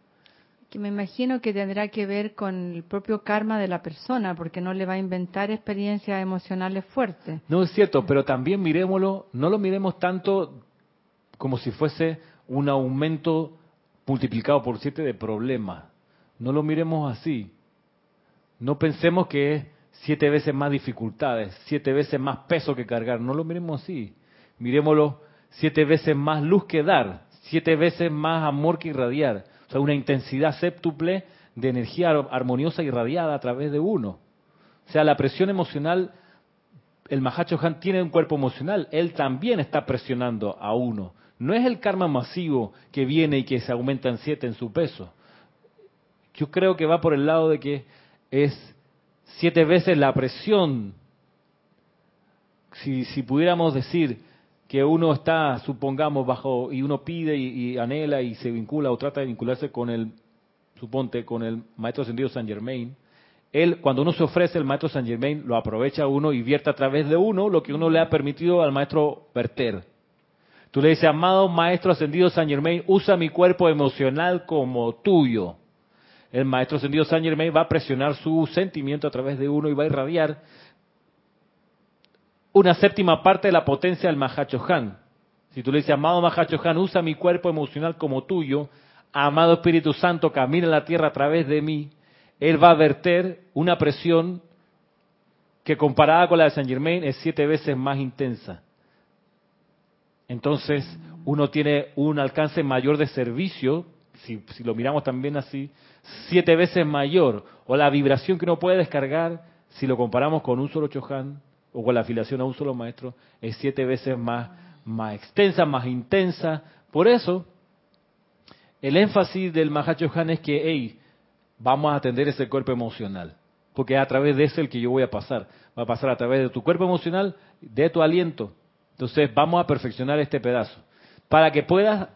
Que me imagino que tendrá que ver con el propio karma de la persona, porque no le va a inventar experiencias emocionales fuertes. No es cierto, pero también miremoslo, no lo miremos tanto como si fuese un aumento multiplicado por siete de problemas. No lo miremos así. No pensemos que es siete veces más dificultades, siete veces más peso que cargar. No lo miremos así. Miremoslo siete veces más luz que dar, siete veces más amor que irradiar. O sea, una intensidad séptuple de energía armoniosa irradiada a través de uno. O sea, la presión emocional, el Mahacho Han tiene un cuerpo emocional, él también está presionando a uno. No es el karma masivo que viene y que se aumenta en siete en su peso. Yo creo que va por el lado de que es siete veces la presión. Si, si pudiéramos decir que uno está, supongamos, bajo, y uno pide y, anhela y se vincula o trata de vincularse con el, suponte, con el maestro ascendido San Germain, él, cuando uno se ofrece el maestro San Germain, lo aprovecha uno y vierte a través de uno lo que uno le ha permitido al maestro verter. Tú le dices, amado maestro ascendido San Germain, usa mi cuerpo emocional como tuyo. El maestro ascendido San Germain va a presionar su sentimiento a través de uno y va a irradiar una séptima parte de la potencia del Mahachohan. Si tú le dices, amado Mahachohan, usa mi cuerpo emocional como tuyo, amado Espíritu Santo, camina en la tierra a través de mí, él va a verter una presión que comparada con la de Saint Germain es siete veces más intensa. Entonces, uno tiene un alcance mayor de servicio, si, si, lo miramos también así, siete veces mayor, o la vibración que uno puede descargar, si lo comparamos con un solo Chohan, o con la afiliación a un solo maestro es siete veces más, más extensa, más intensa. Por eso, el énfasis del Mahacho Han es que, hey, vamos a atender ese cuerpo emocional, porque es a través de ese el que yo voy a pasar. Va a pasar a través de tu cuerpo emocional, de tu aliento. Entonces, vamos a perfeccionar este pedazo para que puedas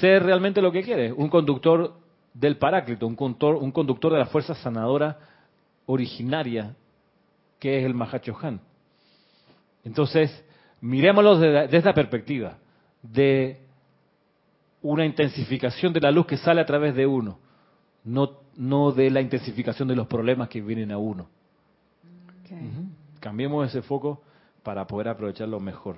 ser realmente lo que quieres, un conductor del Paráclito, un conductor, un conductor de la fuerza sanadora originaria que es el Mahachohan. Entonces, miremoslo desde, esta perspectiva, de una intensificación de la luz que sale a través de uno, no, no de la intensificación de los problemas que vienen a uno. Cambiemos ese foco para poder aprovecharlo mejor.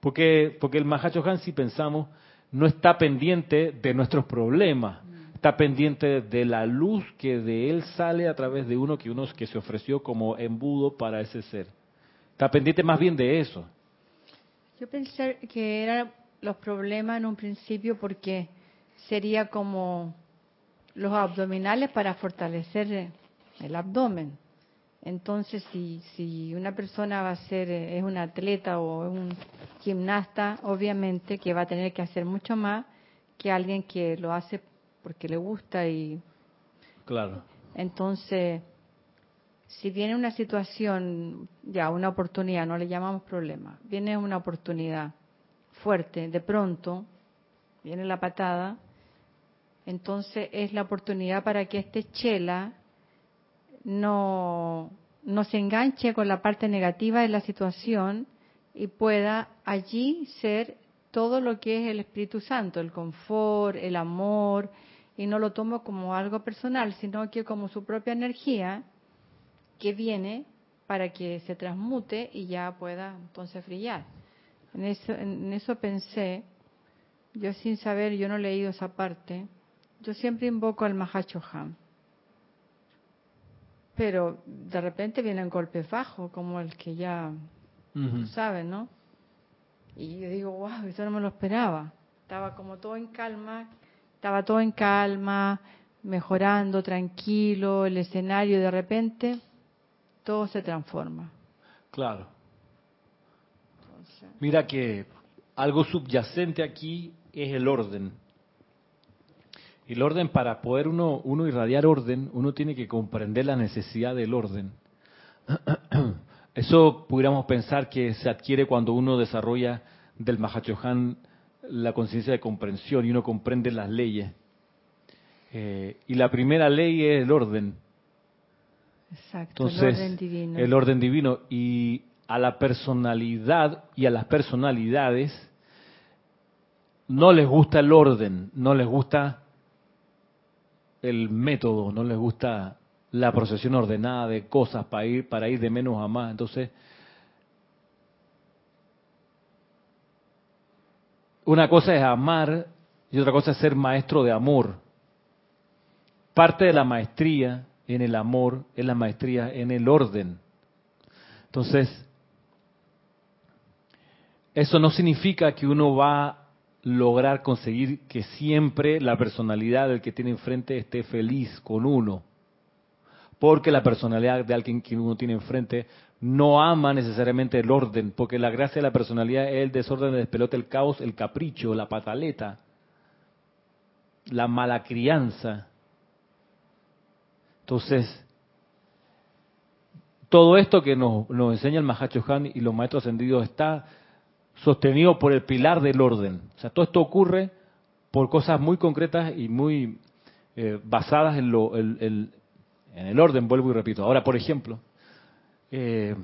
Porque, porque el Mahachohan, si pensamos, no está pendiente de nuestros problemas, está pendiente de la luz que de él sale a través de uno que uno que se ofreció como embudo para ese ser. Está pendiente más bien de eso. Yo pensé que eran los problemas en un principio porque sería como los abdominales para fortalecer el abdomen. Entonces, si, si una persona va a ser, es un atleta o un gimnasta, obviamente que va a tener que hacer mucho más que alguien que lo hace porque le gusta y... Claro. Entonces, si viene una situación, ya una oportunidad, no le llamamos problema, viene una oportunidad fuerte, de pronto, viene la patada, entonces es la oportunidad para que este chela no, no se enganche con la parte negativa de la situación y pueda allí ser todo lo que es el Espíritu Santo, el confort, el amor, y no lo tomo como algo personal, sino que como su propia energía que viene para que se transmute y ya pueda entonces brillar. En eso, en eso pensé, yo sin saber, yo no he leído esa parte, yo siempre invoco al Mahachohan. Pero de repente vienen golpes bajos, como el que ya saben, ¿no? Y yo digo, wow, eso no me lo esperaba. Estaba como todo en calma, estaba todo en calma, mejorando, tranquilo, el escenario, de repente todo se transforma. Claro. Mira que algo subyacente aquí es el orden. El orden, para poder uno, uno irradiar orden, uno tiene que comprender la necesidad del orden. Eso pudiéramos pensar que se adquiere cuando uno desarrolla del Mahachohan la conciencia de comprensión y uno comprende las leyes. Eh, y la primera ley es el orden. Exacto, el orden divino. El orden divino. Y a la personalidad y a las personalidades no les gusta el orden, no les gusta el método, no les gusta la procesión ordenada de cosas para ir, para ir de menos a más. Entonces, una cosa es amar y otra cosa es ser maestro de amor. Parte de la maestría en el amor es la maestría en el orden. Entonces, eso no significa que uno va a lograr conseguir que siempre la personalidad del que tiene enfrente esté feliz con uno. Porque la personalidad de alguien que uno tiene enfrente no ama necesariamente el orden, porque la gracia de la personalidad es el desorden, el despelote, el caos, el capricho, la pataleta, la mala crianza. Entonces, todo esto que nos, nos enseña el Mahacho Han y los maestros ascendidos está sostenido por el pilar del orden. O sea, todo esto ocurre por cosas muy concretas y muy eh, basadas en, lo, en el orden, vuelvo y repito. Ahora, por ejemplo, eh,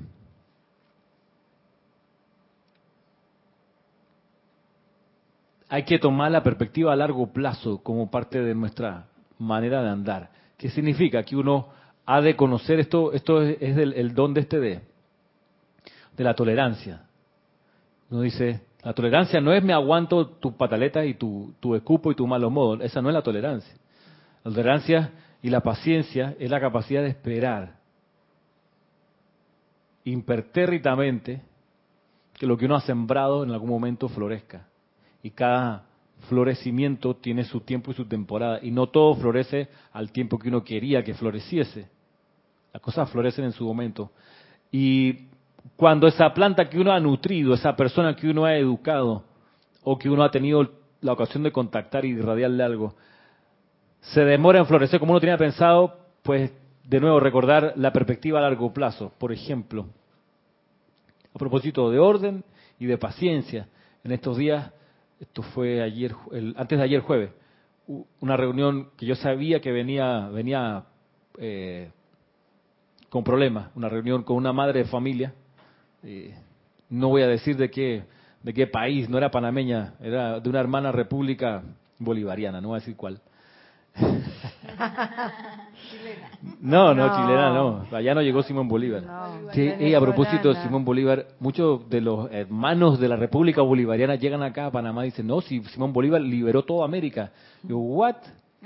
hay que tomar la perspectiva a largo plazo como parte de nuestra manera de andar. ¿Qué significa? Que uno ha de conocer esto, esto es, el don de este de, de la tolerancia. Uno dice, la tolerancia no es me aguanto tu pataleta y tu, tu escupo y tu malos modos. Esa no es la tolerancia. La tolerancia y la paciencia es la capacidad de esperar impertérritamente que lo que uno ha sembrado en algún momento florezca. Y cada florecimiento tiene su tiempo y su temporada. Y no todo florece al tiempo que uno quería que floreciese. Las cosas florecen en su momento. Y cuando esa planta que uno ha nutrido, esa persona que uno ha educado o que uno ha tenido la ocasión de contactar y irradiarle algo, se demora en florecer como uno tenía pensado, pues de nuevo recordar la perspectiva a largo plazo. Por ejemplo, a propósito de orden y de paciencia, en estos días, esto fue ayer, antes de ayer jueves, una reunión que yo sabía que venía, venía eh, con problemas, una reunión con una madre de familia eh, no voy a decir de qué, de qué país, no era panameña, era de una hermana república bolivariana, no voy a decir cuál. no, no, chilena no. Allá no llegó Simón Bolívar. y a propósito de Simón Bolívar, muchos de los hermanos de la República Bolivariana llegan acá a Panamá y dicen, no, si Simón Bolívar liberó toda América. Yo, ¿what?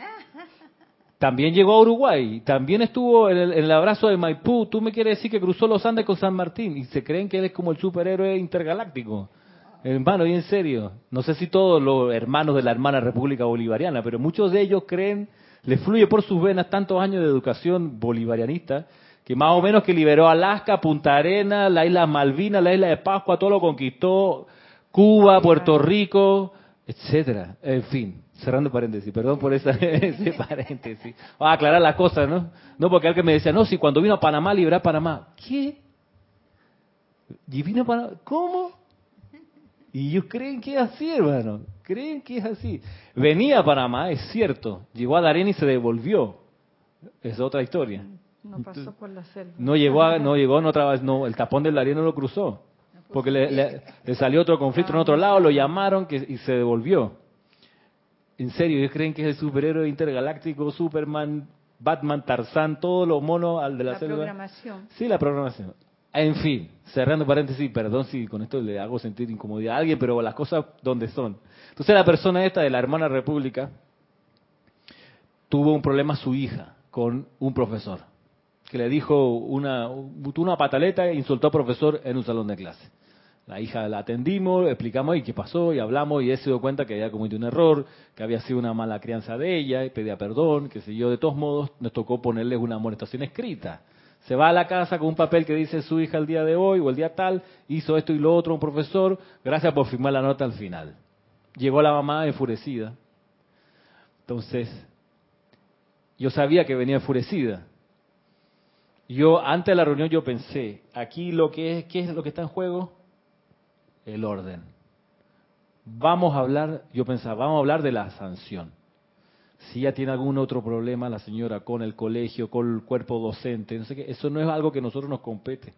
También llegó a Uruguay, también estuvo en el, abrazo de Maipú. Tú me quieres decir que cruzó los Andes con San Martín y se creen que él es como el superhéroe intergaláctico. Hermano, y en serio, no sé si todos los hermanos de la hermana República Bolivariana, pero muchos de ellos creen, le fluye por sus venas tantos años de educación bolivarianista, que más o menos que liberó Alaska, Punta Arena, la isla Malvinas, la isla de Pascua, todo lo conquistó, Cuba, Puerto Rico, etcétera. En fin, cerrando paréntesis, perdón por esa, ese paréntesis. a aclarar las cosas, ¿no? No porque alguien me decía, no, si cuando vino a Panamá liberó a Panamá. ¿Qué? ¿Y vino a Panamá? ¿Cómo? Y ellos creen que es así, hermano. Creen que es así. Venía a Panamá, es cierto. Llegó a Darien y se devolvió. Es otra historia. No pasó por la selva. No llegó, a, no llegó, no, no, el tapón del Darien no lo cruzó. Porque le, salió otro conflicto en otro lado, lo llamaron que, y se devolvió. En serio, ellos creen que es el superhéroe intergaláctico, Superman, Batman, Tarzán, todos los monos al de la, la programación. Sí, la programación. En fin, cerrando paréntesis, perdón si con esto le hago sentir incomodidad a alguien, pero las cosas donde son. Entonces la persona esta de la hermana república tuvo un problema su hija con un profesor, que le dijo una, una pataleta e insultó al profesor en un salón de clase. La hija la atendimos, explicamos y qué pasó y hablamos y él se dio cuenta que había cometido un error, que había sido una mala crianza de ella y pedía perdón, que sé yo. De todos modos, nos tocó ponerle una amonestación escrita. Se va a la casa con un papel que dice su hija el día de hoy o el día tal, hizo esto y lo otro un profesor, gracias por firmar la nota al final. Llegó la mamá enfurecida. Entonces, yo sabía que venía enfurecida. Yo, antes de la reunión, yo pensé, aquí lo que es, ¿qué es lo que está en juego? el orden. vamos a hablar, yo pensaba, vamos a hablar de la sanción. Si ya tiene algún otro problema la señora con el colegio, con el cuerpo docente, no sé qué, eso no es algo que nosotros nos compete.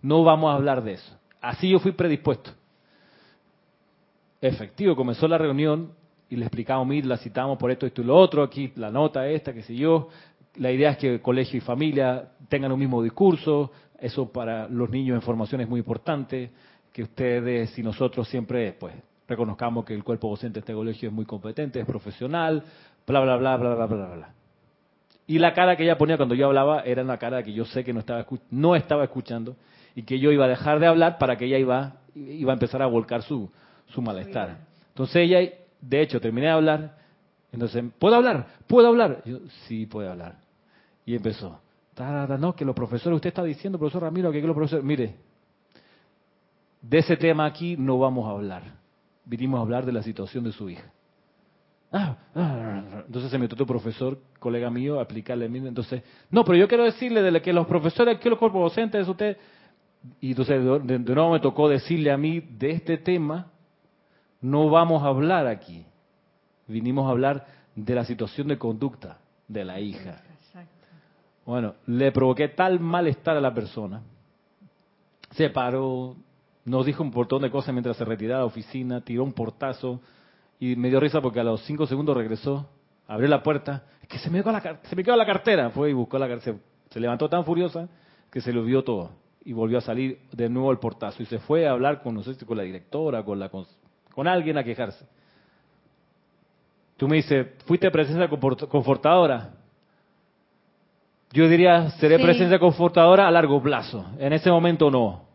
No vamos a hablar de eso. Así yo fui predispuesto. Efectivo, comenzó la reunión y le explicamos, mira, la citamos por esto, esto y lo otro, aquí la nota esta, qué sé yo. La idea es que colegio y familia tengan un mismo discurso, eso para los niños en formación es muy importante, que ustedes y nosotros siempre pues reconozcamos que el cuerpo docente de este colegio es muy competente, es profesional, bla, bla, bla, bla, bla, bla, bla. Y la cara que ella ponía cuando yo hablaba era una cara que yo sé que no estaba, no estaba escuchando y que yo iba a dejar de hablar para que ella iba, iba a empezar a volcar su, su malestar. Entonces ella, de hecho, terminé de hablar, entonces, ¿puedo hablar? ¿Puedo hablar? Yo, sí, puede hablar. Y empezó, no, que los profesores, usted está diciendo, profesor Ramiro, que los profesores, mire, de ese tema aquí no vamos a hablar. Vinimos a hablar de la situación de su hija. Ah, ah, entonces se metió otro profesor, colega mío, a aplicarle mismo. Entonces, no, pero yo quiero decirle de que los profesores, que los cuerpos docentes, usted. Y entonces de, nuevo me tocó decirle a mí de este tema, no vamos a hablar aquí. Vinimos a hablar de la situación de conducta de la hija. Bueno, le provoqué tal malestar a la persona. Se paró, nos dijo un portón de cosas mientras se retiraba de la oficina, tiró un portazo y me dio risa porque a los cinco segundos regresó, abrió la puerta, que se me, quedó la, se me quedó la cartera, fue y buscó la cartera, se, levantó tan furiosa que se lo vio todo y volvió a salir de nuevo el portazo y se fue a hablar con, no sé, con la directora, con, la, con, alguien a quejarse. Tú me dices, ¿fuiste presencia confortadora? Yo diría, seré presencia confortadora a largo plazo. En ese momento no.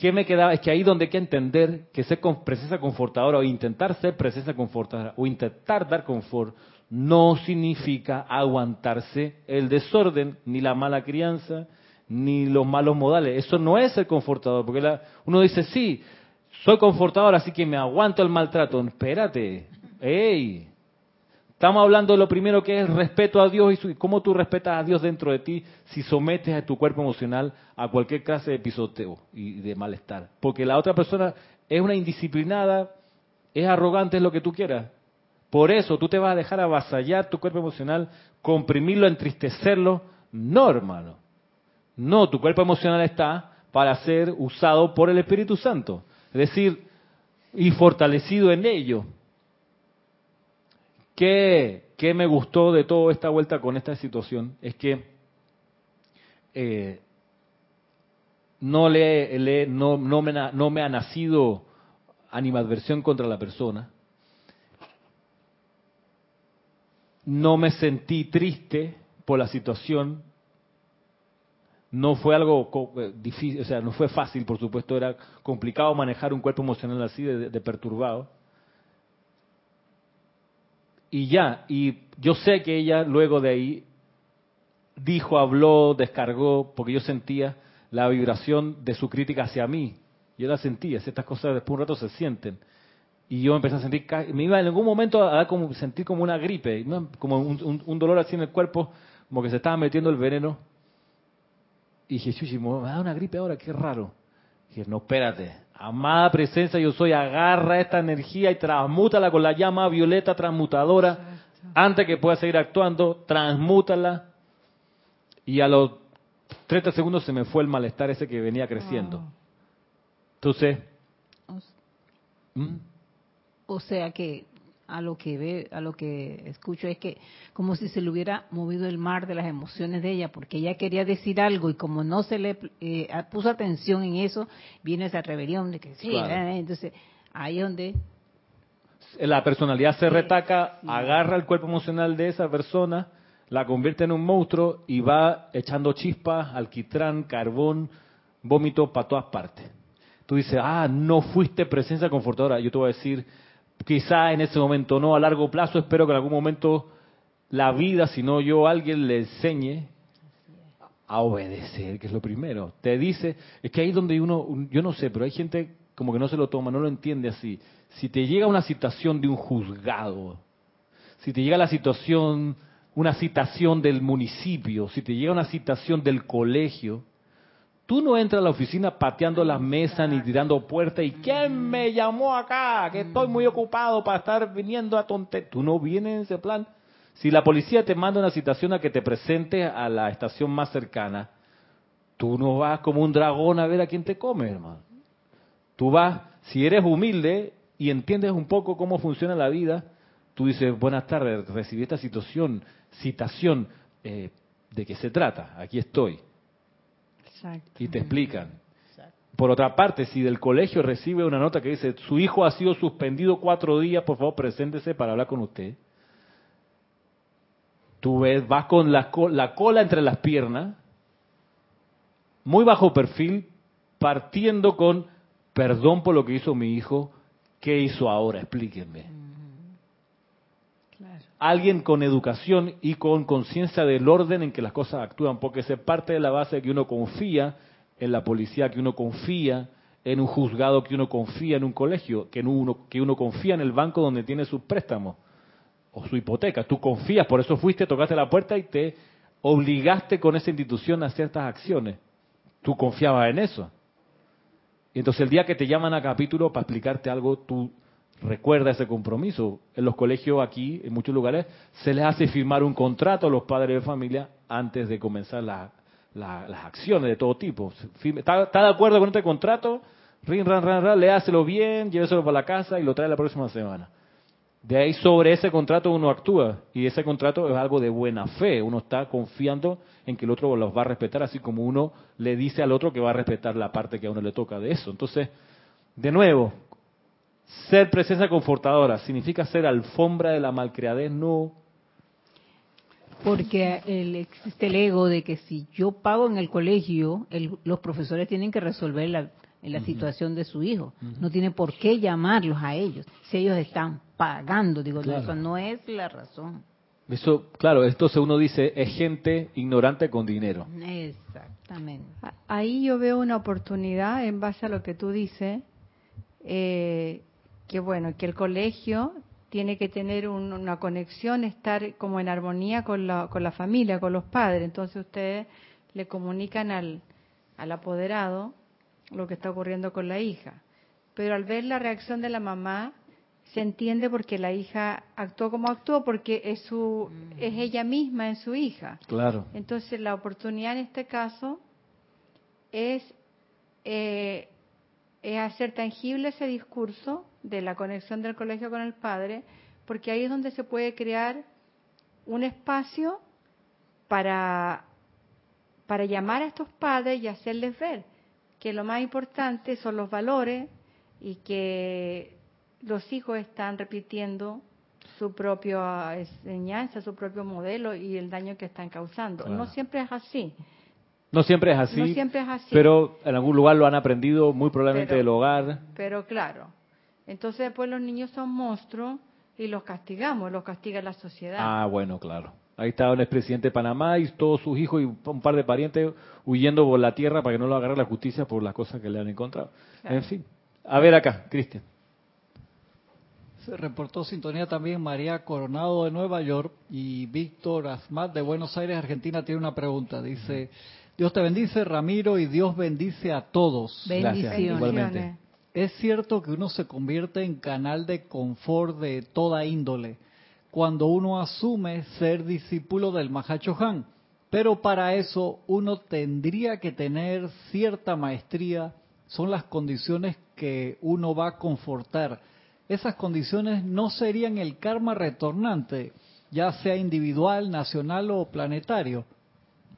¿Qué me quedaba? Es que ahí donde hay que entender que ser presencia confortadora o intentar ser presencia confortadora o intentar dar confort no significa aguantarse el desorden, ni la mala crianza, ni los malos modales. Eso no es ser confortador, porque uno dice, sí, soy confortador, así que me aguanto el maltrato. Espérate, ¡ey! Estamos hablando de lo primero que es el respeto a Dios y cómo tú respetas a Dios dentro de ti si sometes a tu cuerpo emocional a cualquier clase de pisoteo y de malestar. Porque la otra persona es una indisciplinada, es arrogante, es lo que tú quieras. Por eso tú te vas a dejar avasallar tu cuerpo emocional, comprimirlo, entristecerlo. No, hermano. No, tu cuerpo emocional está para ser usado por el Espíritu Santo. Es decir, y fortalecido en ello. ¿Qué, me gustó de toda esta vuelta con esta situación? Es que eh, no, le, no, me, no me ha nacido animadversión contra la persona. No me sentí triste por la situación. No fue algo eh, difícil, o sea, no fue fácil, por supuesto, era complicado manejar un cuerpo emocional así de perturbado y ya. Y yo sé que ella luego de ahí dijo, habló, descargó, porque yo sentía la vibración de su crítica hacia mí. Yo la sentía, estas cosas después de un rato se sienten. Y yo empecé a sentir, me iba en algún momento a como, sentir como una gripe, como un, dolor así en el cuerpo, como que se estaba metiendo el veneno. Y dije, chuchi, me da una gripe ahora, qué raro. dije, no, espérate, Amada presencia, yo soy, agarra esta energía y transmútala con la llama violeta transmutadora. Antes que pueda seguir actuando, transmútala. Y a los 30 segundos se me fue el malestar ese que venía creciendo. Entonces. ¿Mm? O sea que a lo que ve, a lo que escucho es que como si se le hubiera movido el mar de las emociones de ella, porque ella quería decir algo y como no se le eh, puso atención en eso, viene esa rebelión de que sí, eh, entonces ahí es donde la personalidad se retaca, agarra el cuerpo emocional de esa persona, la convierte en un monstruo y va echando chispas, alquitrán, carbón, vómito para todas partes. Tú dices, ah, no fuiste presencia confortadora. Yo te voy a decir, Quizá en ese momento no, a largo plazo espero que en algún momento la vida, si no yo, alguien le enseñe a obedecer, que es lo primero. Te dice, es que ahí donde uno, yo no sé, pero hay gente como que no se lo toma, no lo entiende así. Si te llega una situación de un juzgado, si te llega la situación, una citación del municipio, si te llega una citación del colegio, Tú no entras a la oficina pateando las mesas ni tirando puertas y ¿quién me llamó acá? Que estoy muy ocupado para estar viniendo a tonte. Tú no vienes en ese plan. Si la policía te manda una citación a que te presentes a la estación más cercana, tú no vas como un dragón a ver a quién te come, hermano. Tú vas, si eres humilde y entiendes un poco cómo funciona la vida, tú dices, buenas tardes, recibí esta situación, citación, eh, ¿de qué se trata? Aquí estoy y te explican. Por otra parte, si del colegio recibe una nota que dice, su hijo ha sido suspendido cuatro días, por favor, preséntese para hablar con usted. Tú ves, vas con la, la cola entre las piernas, muy bajo perfil, partiendo con, perdón por lo que hizo mi hijo, ¿qué hizo ahora? Explíquenme alguien con educación y con conciencia del orden en que las cosas actúan, porque es parte de la base que uno confía en la policía, que uno confía en un juzgado, que uno confía en un colegio, que uno, que uno confía en el banco donde tiene sus préstamos o su hipoteca. Tú confías, por eso fuiste, tocaste la puerta y te obligaste con esa institución a ciertas acciones. Tú confiabas en eso. Y entonces el día que te llaman a capítulo para explicarte algo, tú recuerda ese compromiso. En los colegios aquí, en muchos lugares, se les hace firmar un contrato a los padres de familia antes de comenzar las acciones de todo tipo. ¿Está, de acuerdo con este contrato? Rin, ran, ran, ran, léaselo bien, lléveselo para la casa y lo trae la próxima semana. De ahí sobre ese contrato uno actúa y ese contrato es algo de buena fe. Uno está confiando en que el otro los va a respetar, así como uno le dice al otro que va a respetar la parte que a uno le toca de eso. Entonces, de nuevo, ser presencia confortadora significa ser alfombra de la malcriadez, no. Porque existe el ego de que si yo pago en el colegio, los profesores tienen que resolver la, la situación de su hijo. No tiene por qué llamarlos a ellos si ellos están pagando. Digo, eso no es la razón. Eso, claro, entonces uno dice, es gente ignorante con dinero. Exactamente. Ahí yo veo una oportunidad en base a lo que tú dices. Eh, que bueno, que el colegio tiene que tener una conexión, estar como en armonía con la, con la familia, con los padres. Entonces ustedes le comunican al, al apoderado lo que está ocurriendo con la hija. Pero al ver la reacción de la mamá, se entiende porque la hija actuó como actuó, porque es, su, es ella misma, es su hija. Claro. Entonces la oportunidad en este caso es eh, es hacer tangible ese discurso de la conexión del colegio con el padre, porque ahí es donde se puede crear un espacio para, para llamar a estos padres y hacerles ver que lo más importante son los valores y que los hijos están repitiendo su propia enseñanza, su propio modelo y el daño que están causando. No siempre es así. No siempre es así. No siempre es así. Pero en algún lugar lo han aprendido, muy probablemente del hogar. Pero claro. Entonces después los niños son monstruos y los castigamos, los castiga la sociedad. Ah, bueno, claro. Ahí está el expresidente de Panamá y todos sus hijos y un par de parientes huyendo por la tierra para que no lo agarre la justicia por las cosas que le han encontrado. En fin. A ver acá, Cristian. Se reportó sintonía también María Coronado de Nueva York y Víctor Asmat de Buenos Aires, Argentina, tiene una pregunta. Dice, Dios te bendice, Ramiro, y Dios bendice a todos. Bendiciones. Igualmente. Es cierto que uno se convierte en canal de confort de toda índole cuando uno asume ser discípulo del Mahacho Han, pero para eso uno tendría que tener cierta maestría, son las condiciones que uno va a confortar. Esas condiciones no serían el karma retornante, ya sea individual, nacional o planetario.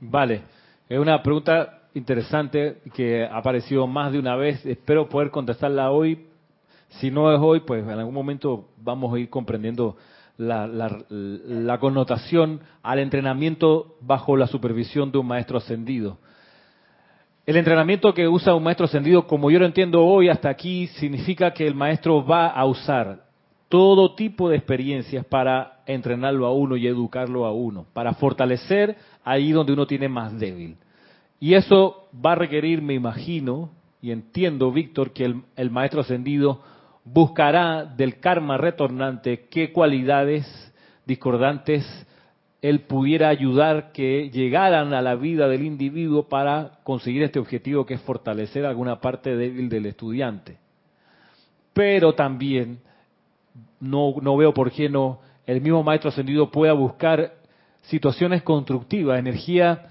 Vale. Es una pregunta interesante que ha aparecido más de una vez. Espero poder contestarla hoy. Si no es hoy, pues en algún momento vamos a ir comprendiendo la, connotación al entrenamiento bajo la supervisión de un maestro ascendido. El entrenamiento que usa un maestro ascendido, como yo lo entiendo hoy hasta aquí, significa que el maestro va a usar todo tipo de experiencias para entrenarlo a uno y educarlo a uno, para fortalecer ahí donde uno tiene más débil. Y eso va a requerir, me imagino, y entiendo, Víctor, que el, maestro ascendido buscará del karma retornante qué cualidades discordantes él pudiera ayudar que llegaran a la vida del individuo para conseguir este objetivo que es fortalecer alguna parte débil del estudiante. Pero también no, no veo por qué no el mismo maestro ascendido pueda buscar situaciones constructivas, energía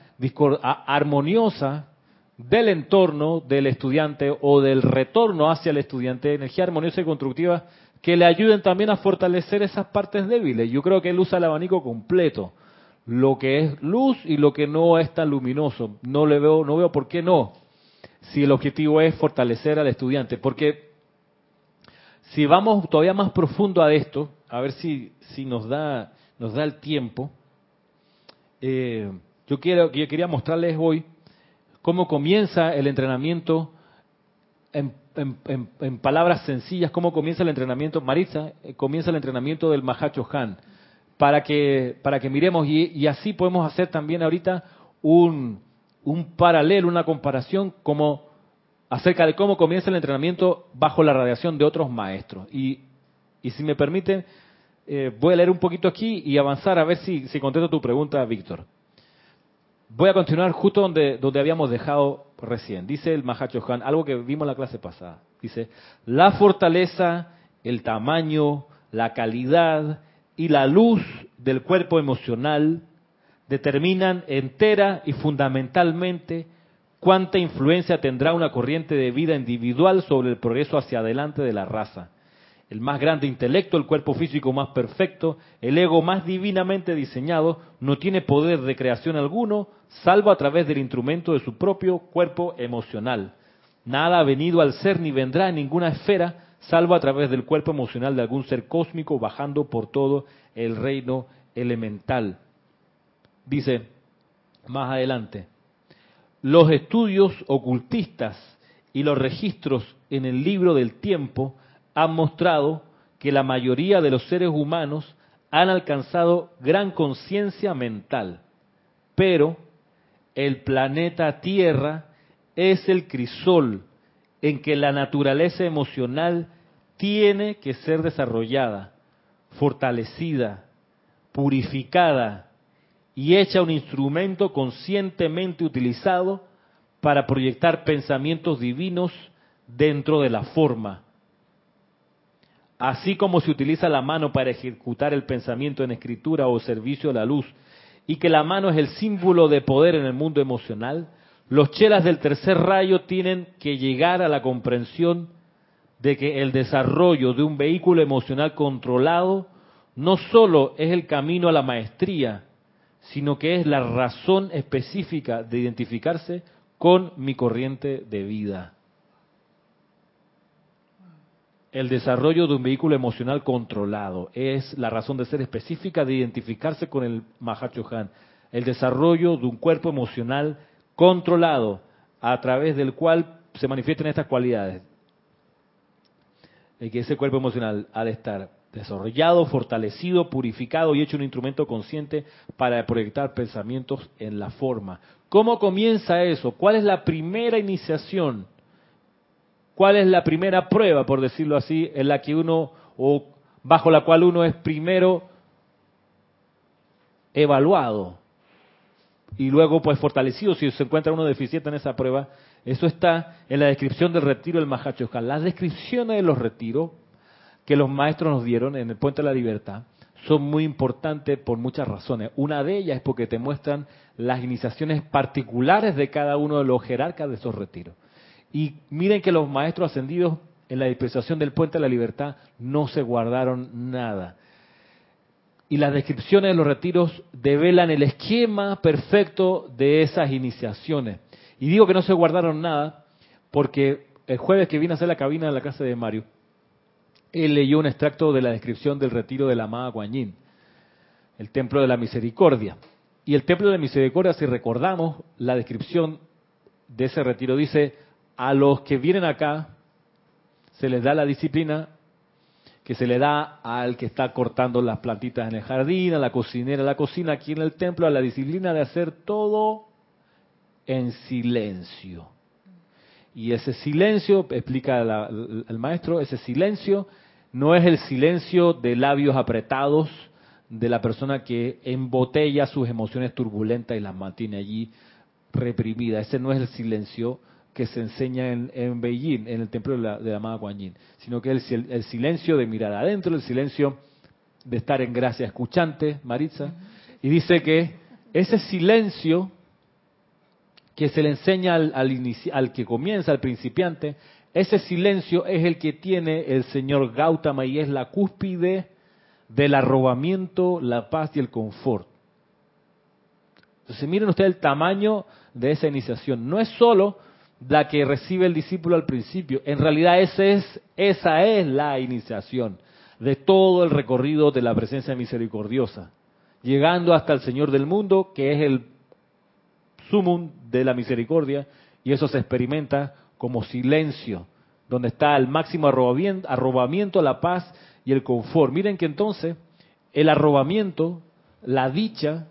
armoniosa del entorno del estudiante o del retorno hacia el estudiante, energía armoniosa y constructiva que le ayuden también a fortalecer esas partes débiles. Yo creo que él usa el abanico completo, lo que es luz y lo que no es tan luminoso. No le veo, no veo por qué no. Si el objetivo es fortalecer al estudiante, porque si vamos todavía más profundo a esto, a ver si, si nos da nos da el tiempo. Eh, yo quiero, yo quería mostrarles hoy cómo comienza el entrenamiento en, palabras sencillas, cómo comienza el entrenamiento, Marisa, eh, comienza el entrenamiento del Mahacho Han, para que, para que miremos y, así podemos hacer también ahorita un, un paralelo, una comparación como acerca de cómo comienza el entrenamiento bajo la radiación de otros maestros. Y, y si me permiten, eh, voy a leer un poquito aquí y avanzar a ver si, si contesto tu pregunta, Víctor. Voy a continuar justo donde, donde habíamos dejado recién. Dice el Mahacho Han, algo que vimos en la clase pasada. Dice, la fortaleza, el tamaño, la calidad y la luz del cuerpo emocional determinan entera y fundamentalmente cuánta influencia tendrá una corriente de vida individual sobre el progreso hacia adelante de la raza. El más grande intelecto, el cuerpo físico más perfecto, el ego más divinamente diseñado, no tiene poder de creación alguno, salvo a través del instrumento de su propio cuerpo emocional. Nada ha venido al ser ni vendrá en ninguna esfera, salvo a través del cuerpo emocional de algún ser cósmico bajando por todo el reino elemental. Dice más adelante, los estudios ocultistas y los registros en el libro del tiempo han mostrado que la mayoría de los seres humanos han alcanzado gran conciencia mental, pero el planeta Tierra es el crisol en que la naturaleza emocional tiene que ser desarrollada, fortalecida, purificada y hecha un instrumento conscientemente utilizado para proyectar pensamientos divinos dentro de la forma. Así como se utiliza la mano para ejecutar el pensamiento en escritura o servicio a la luz, y que la mano es el símbolo de poder en el mundo emocional, los chelas del tercer rayo tienen que llegar a la comprensión de que el desarrollo de un vehículo emocional controlado no solo es el camino a la maestría, sino que es la razón específica de identificarse con mi corriente de vida. El desarrollo de un vehículo emocional controlado es la razón de ser específica de identificarse con el Mahachohan. El desarrollo de un cuerpo emocional controlado a través del cual se manifiestan estas cualidades. El que ese cuerpo emocional de estar desarrollado, fortalecido, purificado y hecho un instrumento consciente para proyectar pensamientos en la forma. ¿Cómo comienza eso? ¿Cuál es la primera iniciación? ¿Cuál es la primera prueba, por decirlo así, en la que uno, o bajo la cual uno es primero evaluado y luego pues fortalecido si se encuentra uno deficiente en esa prueba? Eso está en la descripción del retiro del Mahachohan. Las descripciones de los retiros que los maestros nos dieron en el Puente de la Libertad son muy importantes por muchas razones. Una de ellas es porque te muestran las iniciaciones particulares de cada uno de los jerarcas de esos retiros. Y miren que los maestros ascendidos en la dispensación del Puente de la Libertad no se guardaron nada. Y las descripciones de los retiros develan el esquema perfecto de esas iniciaciones. Y digo que no se guardaron nada porque el jueves que vine a hacer la cabina en la casa de Mario, él leyó un extracto de la descripción del retiro de la amada Guanyin, el templo de la misericordia. Y el templo de la misericordia, si recordamos la descripción de ese retiro, dice, a los que vienen acá se les da la disciplina que se le da al que está cortando las plantitas en el jardín, a la cocinera, a la cocina aquí en el templo, a la disciplina de hacer todo en silencio. Y ese silencio, explica el maestro, ese silencio no es el silencio de labios apretados, de la persona que embotella sus emociones turbulentas y las mantiene allí reprimidas. Ese no es el silencio que se enseña en, Beijing, en el templo de la, de la amada Kuan Yin, sino que es el, silencio de mirar adentro, el silencio de estar en gracia escuchante, Maritza, y dice que ese silencio que se le enseña al, al que comienza, al principiante, ese silencio es el que tiene el señor Gautama y es la cúspide del arrobamiento, la paz y el confort. Entonces miren ustedes el tamaño de esa iniciación. No es solo la que recibe el discípulo al principio, en realidad esa es, esa es la iniciación de todo el recorrido de la presencia misericordiosa, llegando hasta el Señor del mundo, que es el sumum de la misericordia, y eso se experimenta como silencio, donde está el máximo arrobamiento, la paz y el confort. Miren que entonces el arrobamiento, la dicha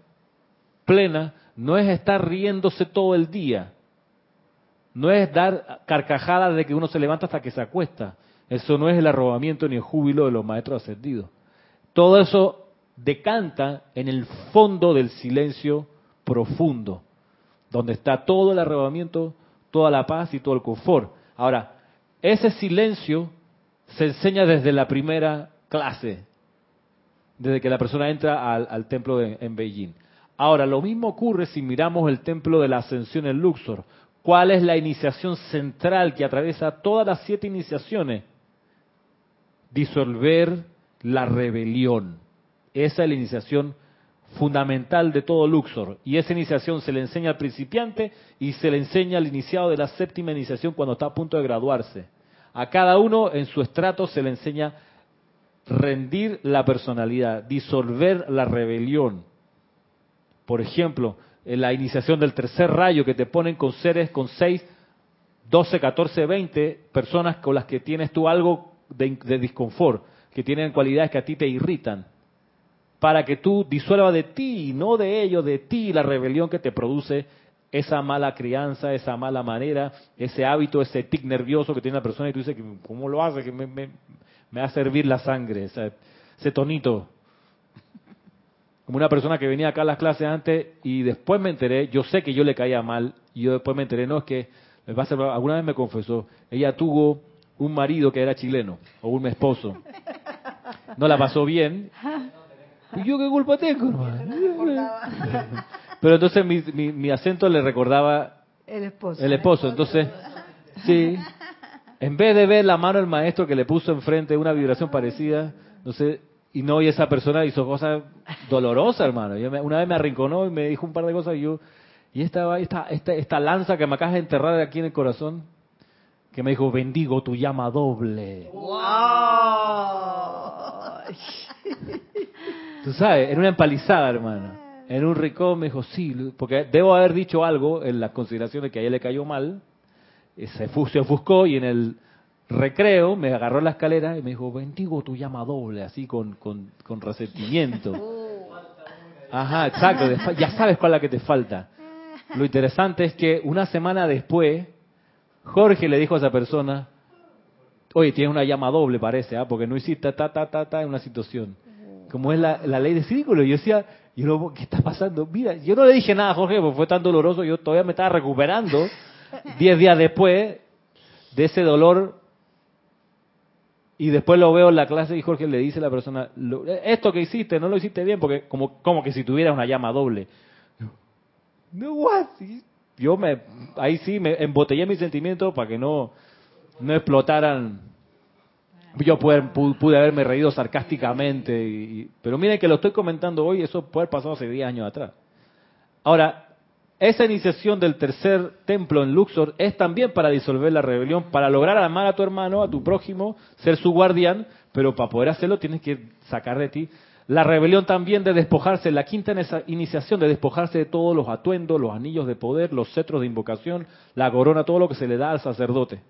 plena, no es estar riéndose todo el día, no es dar carcajadas de que uno se levanta hasta que se acuesta. Eso no es el arrobamiento ni el júbilo de los maestros ascendidos. Todo eso decanta en el fondo del silencio profundo, donde está todo el arrobamiento, toda la paz y todo el confort. Ahora, ese silencio se enseña desde la primera clase, desde que la persona entra al, templo en Beijing. Ahora, lo mismo ocurre si miramos el templo de la ascensión en Luxor. ¿Cuál es la iniciación central que atraviesa todas las siete iniciaciones? Disolver la rebelión. Esa es la iniciación fundamental de todo Luxor. Y esa iniciación se le enseña al principiante y se le enseña al iniciado de la séptima iniciación cuando está a punto de graduarse. A cada uno en su estrato se le enseña rendir la personalidad, disolver la rebelión. Por ejemplo, la iniciación del tercer rayo que te ponen con seres con 6, 12, 14, 20 personas con las que tienes tú algo de, de disconfort, que tienen cualidades que a ti te irritan para que tú disuelvas de ti, no de ellos, de ti la rebelión que te produce esa mala crianza, esa mala manera, ese hábito, ese tic nervioso que tiene la persona y tú dices, ¿cómo lo hace? Que me, me, va a servir la sangre, ese tonito. Como una persona que venía acá a las clases antes y después me enteré, yo sé que yo le caía mal, y yo después me enteré, no, es que alguna vez me confesó, ella tuvo un marido que era chileno, o un esposo. No la pasó bien, ¿Y yo qué culpa tengo, Pero entonces mi, mi, acento le recordaba el esposo. El esposo, entonces, sí. En vez de ver la mano del maestro que le puso enfrente una vibración parecida, no sé, y no, y esa persona hizo cosas dolorosas, hermano. una vez me arrinconó y me dijo un par de cosas y yo, y esta, esta, esta, esta lanza que me acabas de enterrar aquí en el corazón, que me dijo, bendigo tu llama doble. ¡Wow! Tú sabes, en una empalizada, hermano. En un rincón me dijo, sí, porque debo haber dicho algo en las consideraciones que a ella le cayó mal. Se, se ofuscó y en el recreo me agarró la escalera y me dijo, bendigo tu llama doble, así con, con, con resentimiento. Ajá, exacto, ya sabes cuál es la que te falta. Lo interesante es que una semana después, Jorge le dijo a esa persona, oye, tienes una llama doble, parece, ¿ah? porque no hiciste ta, ta, ta, ta en una situación como es la, ley de círculo. Yo decía, yo, ¿qué está pasando? Mira, yo no le dije nada a Jorge porque fue tan doloroso, yo todavía me estaba recuperando diez días después de ese dolor. Y después lo veo en la clase y Jorge le dice a la persona, esto que hiciste no lo hiciste bien porque como, como que si tuvieras una llama doble. No, what? Yo me, ahí sí me embotellé mis sentimientos para que no, no explotaran yo pude, pude, haberme reído sarcásticamente, y, pero miren que lo estoy comentando hoy, eso puede haber pasado hace 10 años atrás. Ahora, esa iniciación del tercer templo en Luxor es también para disolver la rebelión, para lograr amar a tu hermano, a tu prójimo, ser su guardián, pero para poder hacerlo tienes que sacar de ti la rebelión también de despojarse, la quinta iniciación de despojarse de todos los atuendos, los anillos de poder, los cetros de invocación, la corona, todo lo que se le da al sacerdote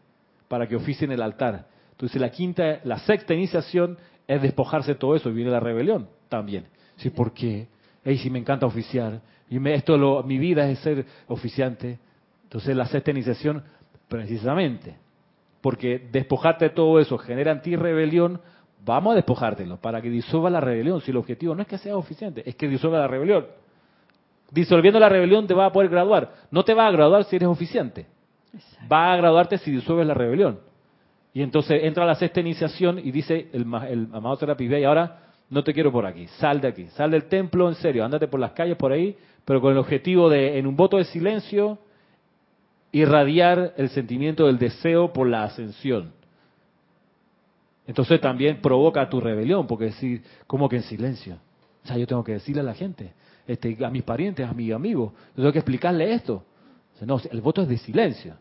para que oficie en el altar. Entonces la quinta, la sexta iniciación es despojarse de todo eso y viene la rebelión también. Sí, ¿por qué? Ey, si me encanta oficiar. Y me, esto lo, mi vida es ser oficiante. Entonces la sexta iniciación, precisamente, porque despojarte de todo eso genera en ti rebelión, vamos a despojártelo para que disuelva la rebelión. Si el objetivo no es que sea oficiante, es que disuelva la rebelión. Disolviendo la rebelión te va a poder graduar. No te va a graduar si eres oficiante. Va a graduarte si disuelves la rebelión. Y entonces entra la sexta iniciación y dice el, el amado Serapis y ahora no te quiero por aquí, sal de aquí, sal del templo en serio, ándate por las calles por ahí, pero con el objetivo de, en un voto de silencio, irradiar el sentimiento del deseo por la ascensión. Entonces también provoca tu rebelión, porque decir, ¿cómo que en silencio? O sea, yo tengo que decirle a la gente, este, a mis parientes, a mis amigos, yo tengo que explicarle esto. no, el voto es de silencio.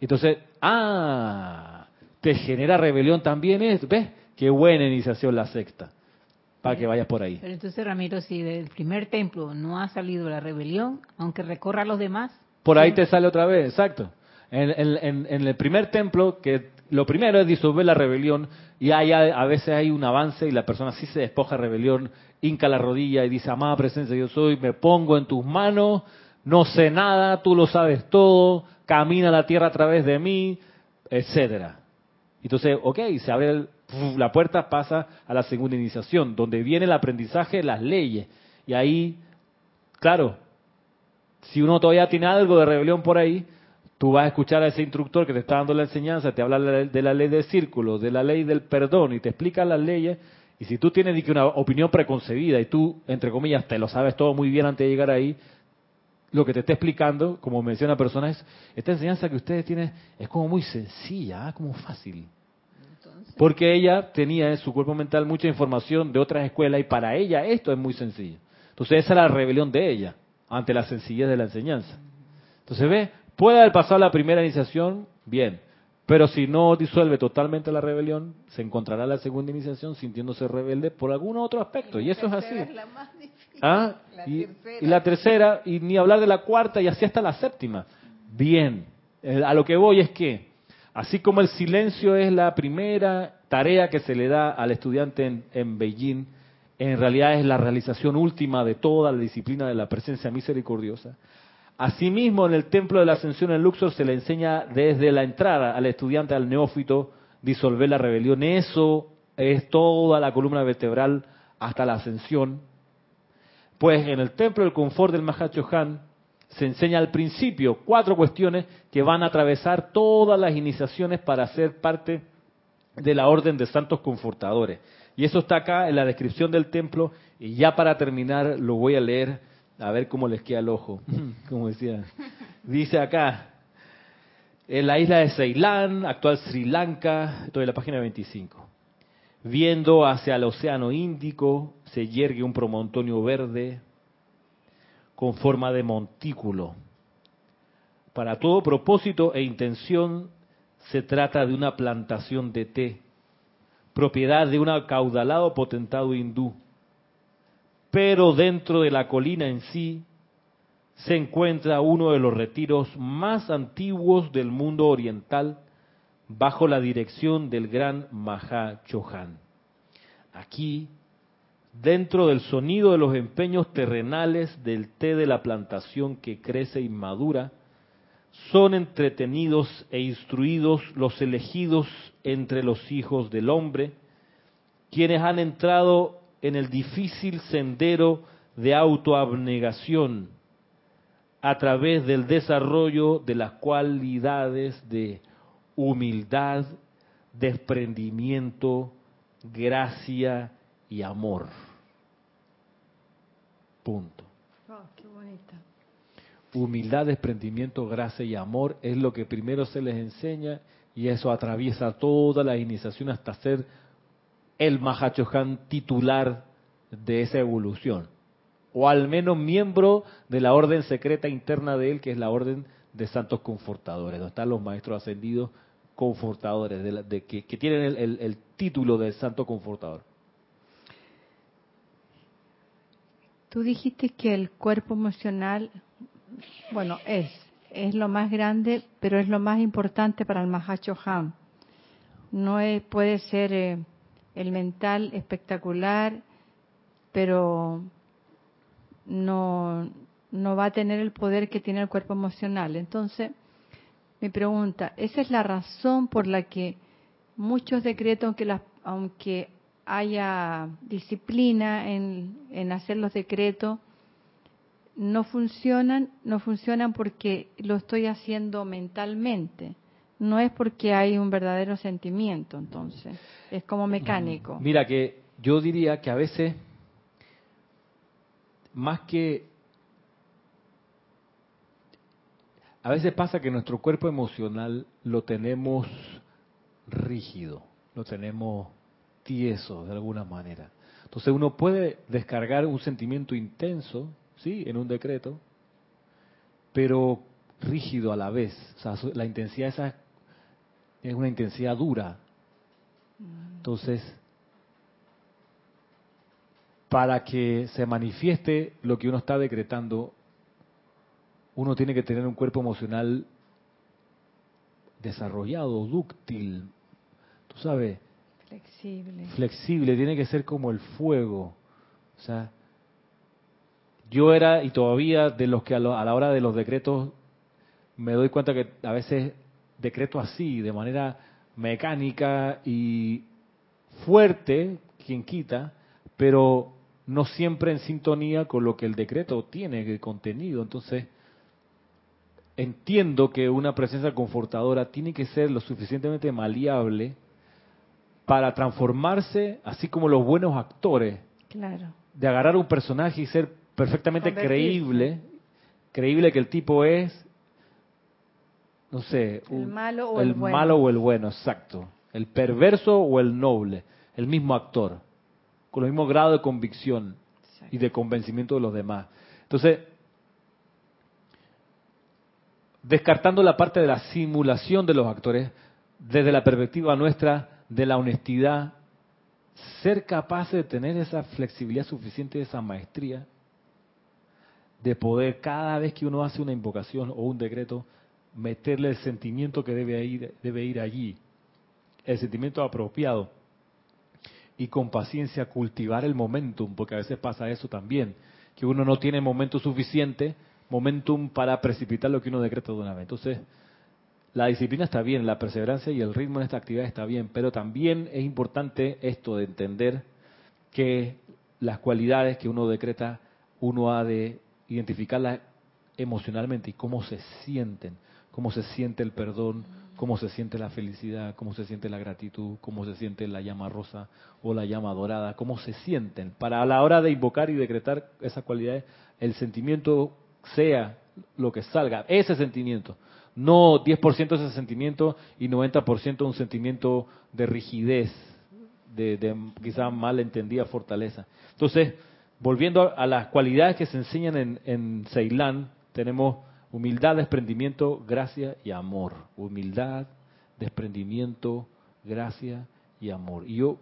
Entonces, ah, te genera rebelión también esto. ¿Ves? Qué buena iniciación la sexta, para que vayas por ahí. Pero entonces, Ramiro, si del primer templo no ha salido la rebelión, aunque recorra a los demás. Por ahí te sale otra vez, exacto. En, el primer templo, que lo primero es disolver la rebelión, y hay, a veces hay un avance y la persona sí se despoja de rebelión, hinca la rodilla y dice, amada presencia yo soy, me pongo en tus manos, no sé nada, tú lo sabes todo, camina la tierra a través de mí, etcétera. Entonces, ok, se abre la puerta, pasa a la segunda iniciación, donde viene el aprendizaje de las leyes. Y ahí, claro, si uno todavía tiene algo de rebelión por ahí, tú vas a escuchar a ese instructor que te está dando la enseñanza, te habla de la ley del círculo, de la ley del perdón y te explica las leyes. Y si tú tienes una opinión preconcebida y tú, entre comillas, te lo sabes todo muy bien antes de llegar ahí, lo que te está explicando, como menciona persona, es esta enseñanza que ustedes tienen es como muy sencilla, ah, como fácil. Porque ella tenía en su cuerpo mental mucha información de otras escuelas y para ella esto es muy sencillo. Entonces esa es la rebelión de ella ante la sencillez de la enseñanza. Entonces ve, Puede haber pasado la primera iniciación, bien. Pero si no disuelve totalmente la rebelión, se encontrará la segunda iniciación sintiéndose rebelde por algún otro aspecto. Y, eso es así. ¿Ah? y, la tercera, y ni hablar de la cuarta, y así hasta la séptima. Bien. Eh, a lo que voy es que, así como el silencio es la primera tarea que se le da al estudiante en, Beijing, en realidad es la realización última de toda la disciplina de la presencia misericordiosa. Asimismo, en el templo de la ascensión en Luxor se le enseña desde la entrada al estudiante, al neófito, disolver la rebelión. Eso es toda la columna vertebral hasta la ascensión. Pues en el templo del confort del Mahachohan se enseña al principio cuatro cuestiones que van a atravesar todas las iniciaciones para ser parte de la orden de santos confortadores. Y eso está acá en la descripción del templo. Y ya para terminar lo voy a leer a ver cómo les queda el ojo, como decía. Dice acá, en la isla de Ceilán, actual Sri Lanka, estoy en la página 25. Viendo hacia el océano Índico, se yergue un promontorio verde con forma de montículo. Para todo propósito e intención se trata de una plantación de té, propiedad de un acaudalado potentado hindú pero dentro de la colina en sí se encuentra uno de los retiros más antiguos del mundo oriental bajo la dirección del gran Maha Chohan. Aquí, dentro del sonido de los empeños terrenales del té de la plantación que crece y madura, son entretenidos e instruidos los elegidos entre los hijos del hombre, quienes han entrado en el difícil sendero de autoabnegación a través del desarrollo de las cualidades de humildad, desprendimiento, gracia y amor. Punto. Oh, qué bonita. Humildad, desprendimiento, gracia y amor es lo que primero se les enseña y eso atraviesa toda la iniciación hasta ser el Mahachohan titular de esa evolución, o al menos miembro de la orden secreta interna de él, que es la orden de santos confortadores, donde están los maestros ascendidos confortadores, de, que, tienen el, título de santo confortador. Tú dijiste que el cuerpo emocional, bueno, es, es lo más grande, pero es lo más importante para el Mahachohan. No puede ser eh, el mental espectacular, pero no, no va a tener el poder que tiene el cuerpo emocional. Entonces, mi pregunta, ¿esa es la razón por la que muchos decretos, aunque, aunque haya disciplina en, en hacer los decretos, no funcionan, no funcionan porque lo estoy haciendo mentalmente. No es porque hay un verdadero sentimiento, entonces. Es como mecánico. Mira que yo diría que a veces, más que... A veces pasa que nuestro cuerpo emocional lo tenemos rígido, lo tenemos tieso de alguna manera. Entonces uno puede descargar un sentimiento intenso, sí, en un decreto, pero rígido a la vez. O sea, la intensidad esa es una intensidad dura. Mm. Entonces, para que se manifieste lo que uno está decretando, uno tiene que tener un cuerpo emocional desarrollado, dúctil, tú sabes, flexible. Flexible, tiene que ser como el fuego. O sea, yo era y todavía de los que a, la hora de los decretos me doy cuenta que a veces decreto así, de manera mecánica y fuerte, quien quita, pero no siempre en sintonía con lo que el decreto tiene, el contenido. Entonces, entiendo que una presencia confortadora tiene que ser lo suficientemente maleable para transformarse, así como los buenos actores, claro. de agarrar un personaje y ser perfectamente creíble, creíble que el tipo es, no sé, el, malo, o el, malo o el bueno, exacto, el perverso o el noble, el mismo actor con el mismo grado de convicción y de convencimiento de los demás. Entonces, descartando la parte de la simulación de los actores, desde la perspectiva nuestra de la honestidad, ser capaz de tener esa flexibilidad suficiente, esa maestría, de poder cada vez que uno hace una invocación o un decreto, meterle el sentimiento que debe ir, debe ir allí, el sentimiento apropiado y con paciencia cultivar el momentum, porque a veces pasa eso también, que uno no tiene momento suficiente, momentum para precipitar lo que uno decreta de una vez. Entonces, la disciplina está bien, la perseverancia y el ritmo en esta actividad está bien, pero también es importante esto de entender que las cualidades que uno decreta, uno ha de identificarlas emocionalmente y cómo se sienten, cómo se siente el perdón, cómo se siente la felicidad, cómo se siente la gratitud, cómo se siente la llama rosa o la llama dorada, cómo se sienten. Para a la hora de invocar y decretar esas cualidades, el sentimiento sea lo que salga, ese sentimiento. No 10% de ese sentimiento y 90% un sentimiento de rigidez, de, de quizá mal entendida fortaleza. Entonces, volviendo a, las cualidades que se enseñan en, en Ceilán, tenemos Humildad, desprendimiento, gracia y amor. Humildad, desprendimiento, gracia y amor. Y yo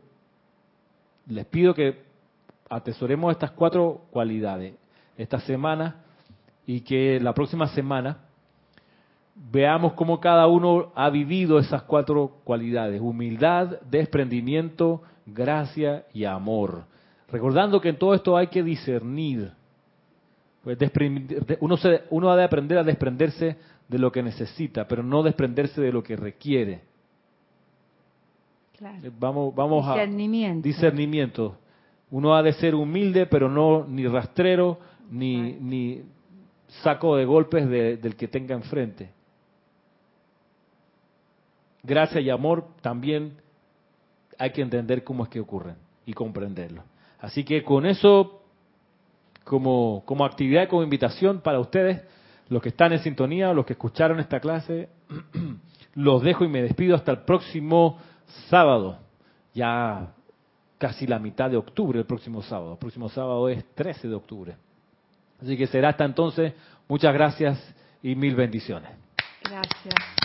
les pido que atesoremos estas cuatro cualidades esta semana y que la próxima semana veamos cómo cada uno ha vivido esas cuatro cualidades. Humildad, desprendimiento, gracia y amor. Recordando que en todo esto hay que discernir pues uno, se, uno ha de aprender a desprenderse de lo que necesita, pero no desprenderse de lo que requiere. Eh, vamos, vamos discernimiento. a discernimiento. Uno ha de ser humilde, pero no ni rastrero, ni, ni saco de golpes del que tenga enfrente. Gracia y amor también hay que entender cómo es que ocurren y comprenderlo. Así que con eso como, como actividad, como invitación para ustedes, los que están en sintonía, los que escucharon esta clase, los dejo y me despido hasta el próximo sábado, ya casi la mitad de octubre, el próximo sábado. El próximo sábado es 13 de octubre. Así que será hasta entonces. Muchas gracias y mil bendiciones. Gracias.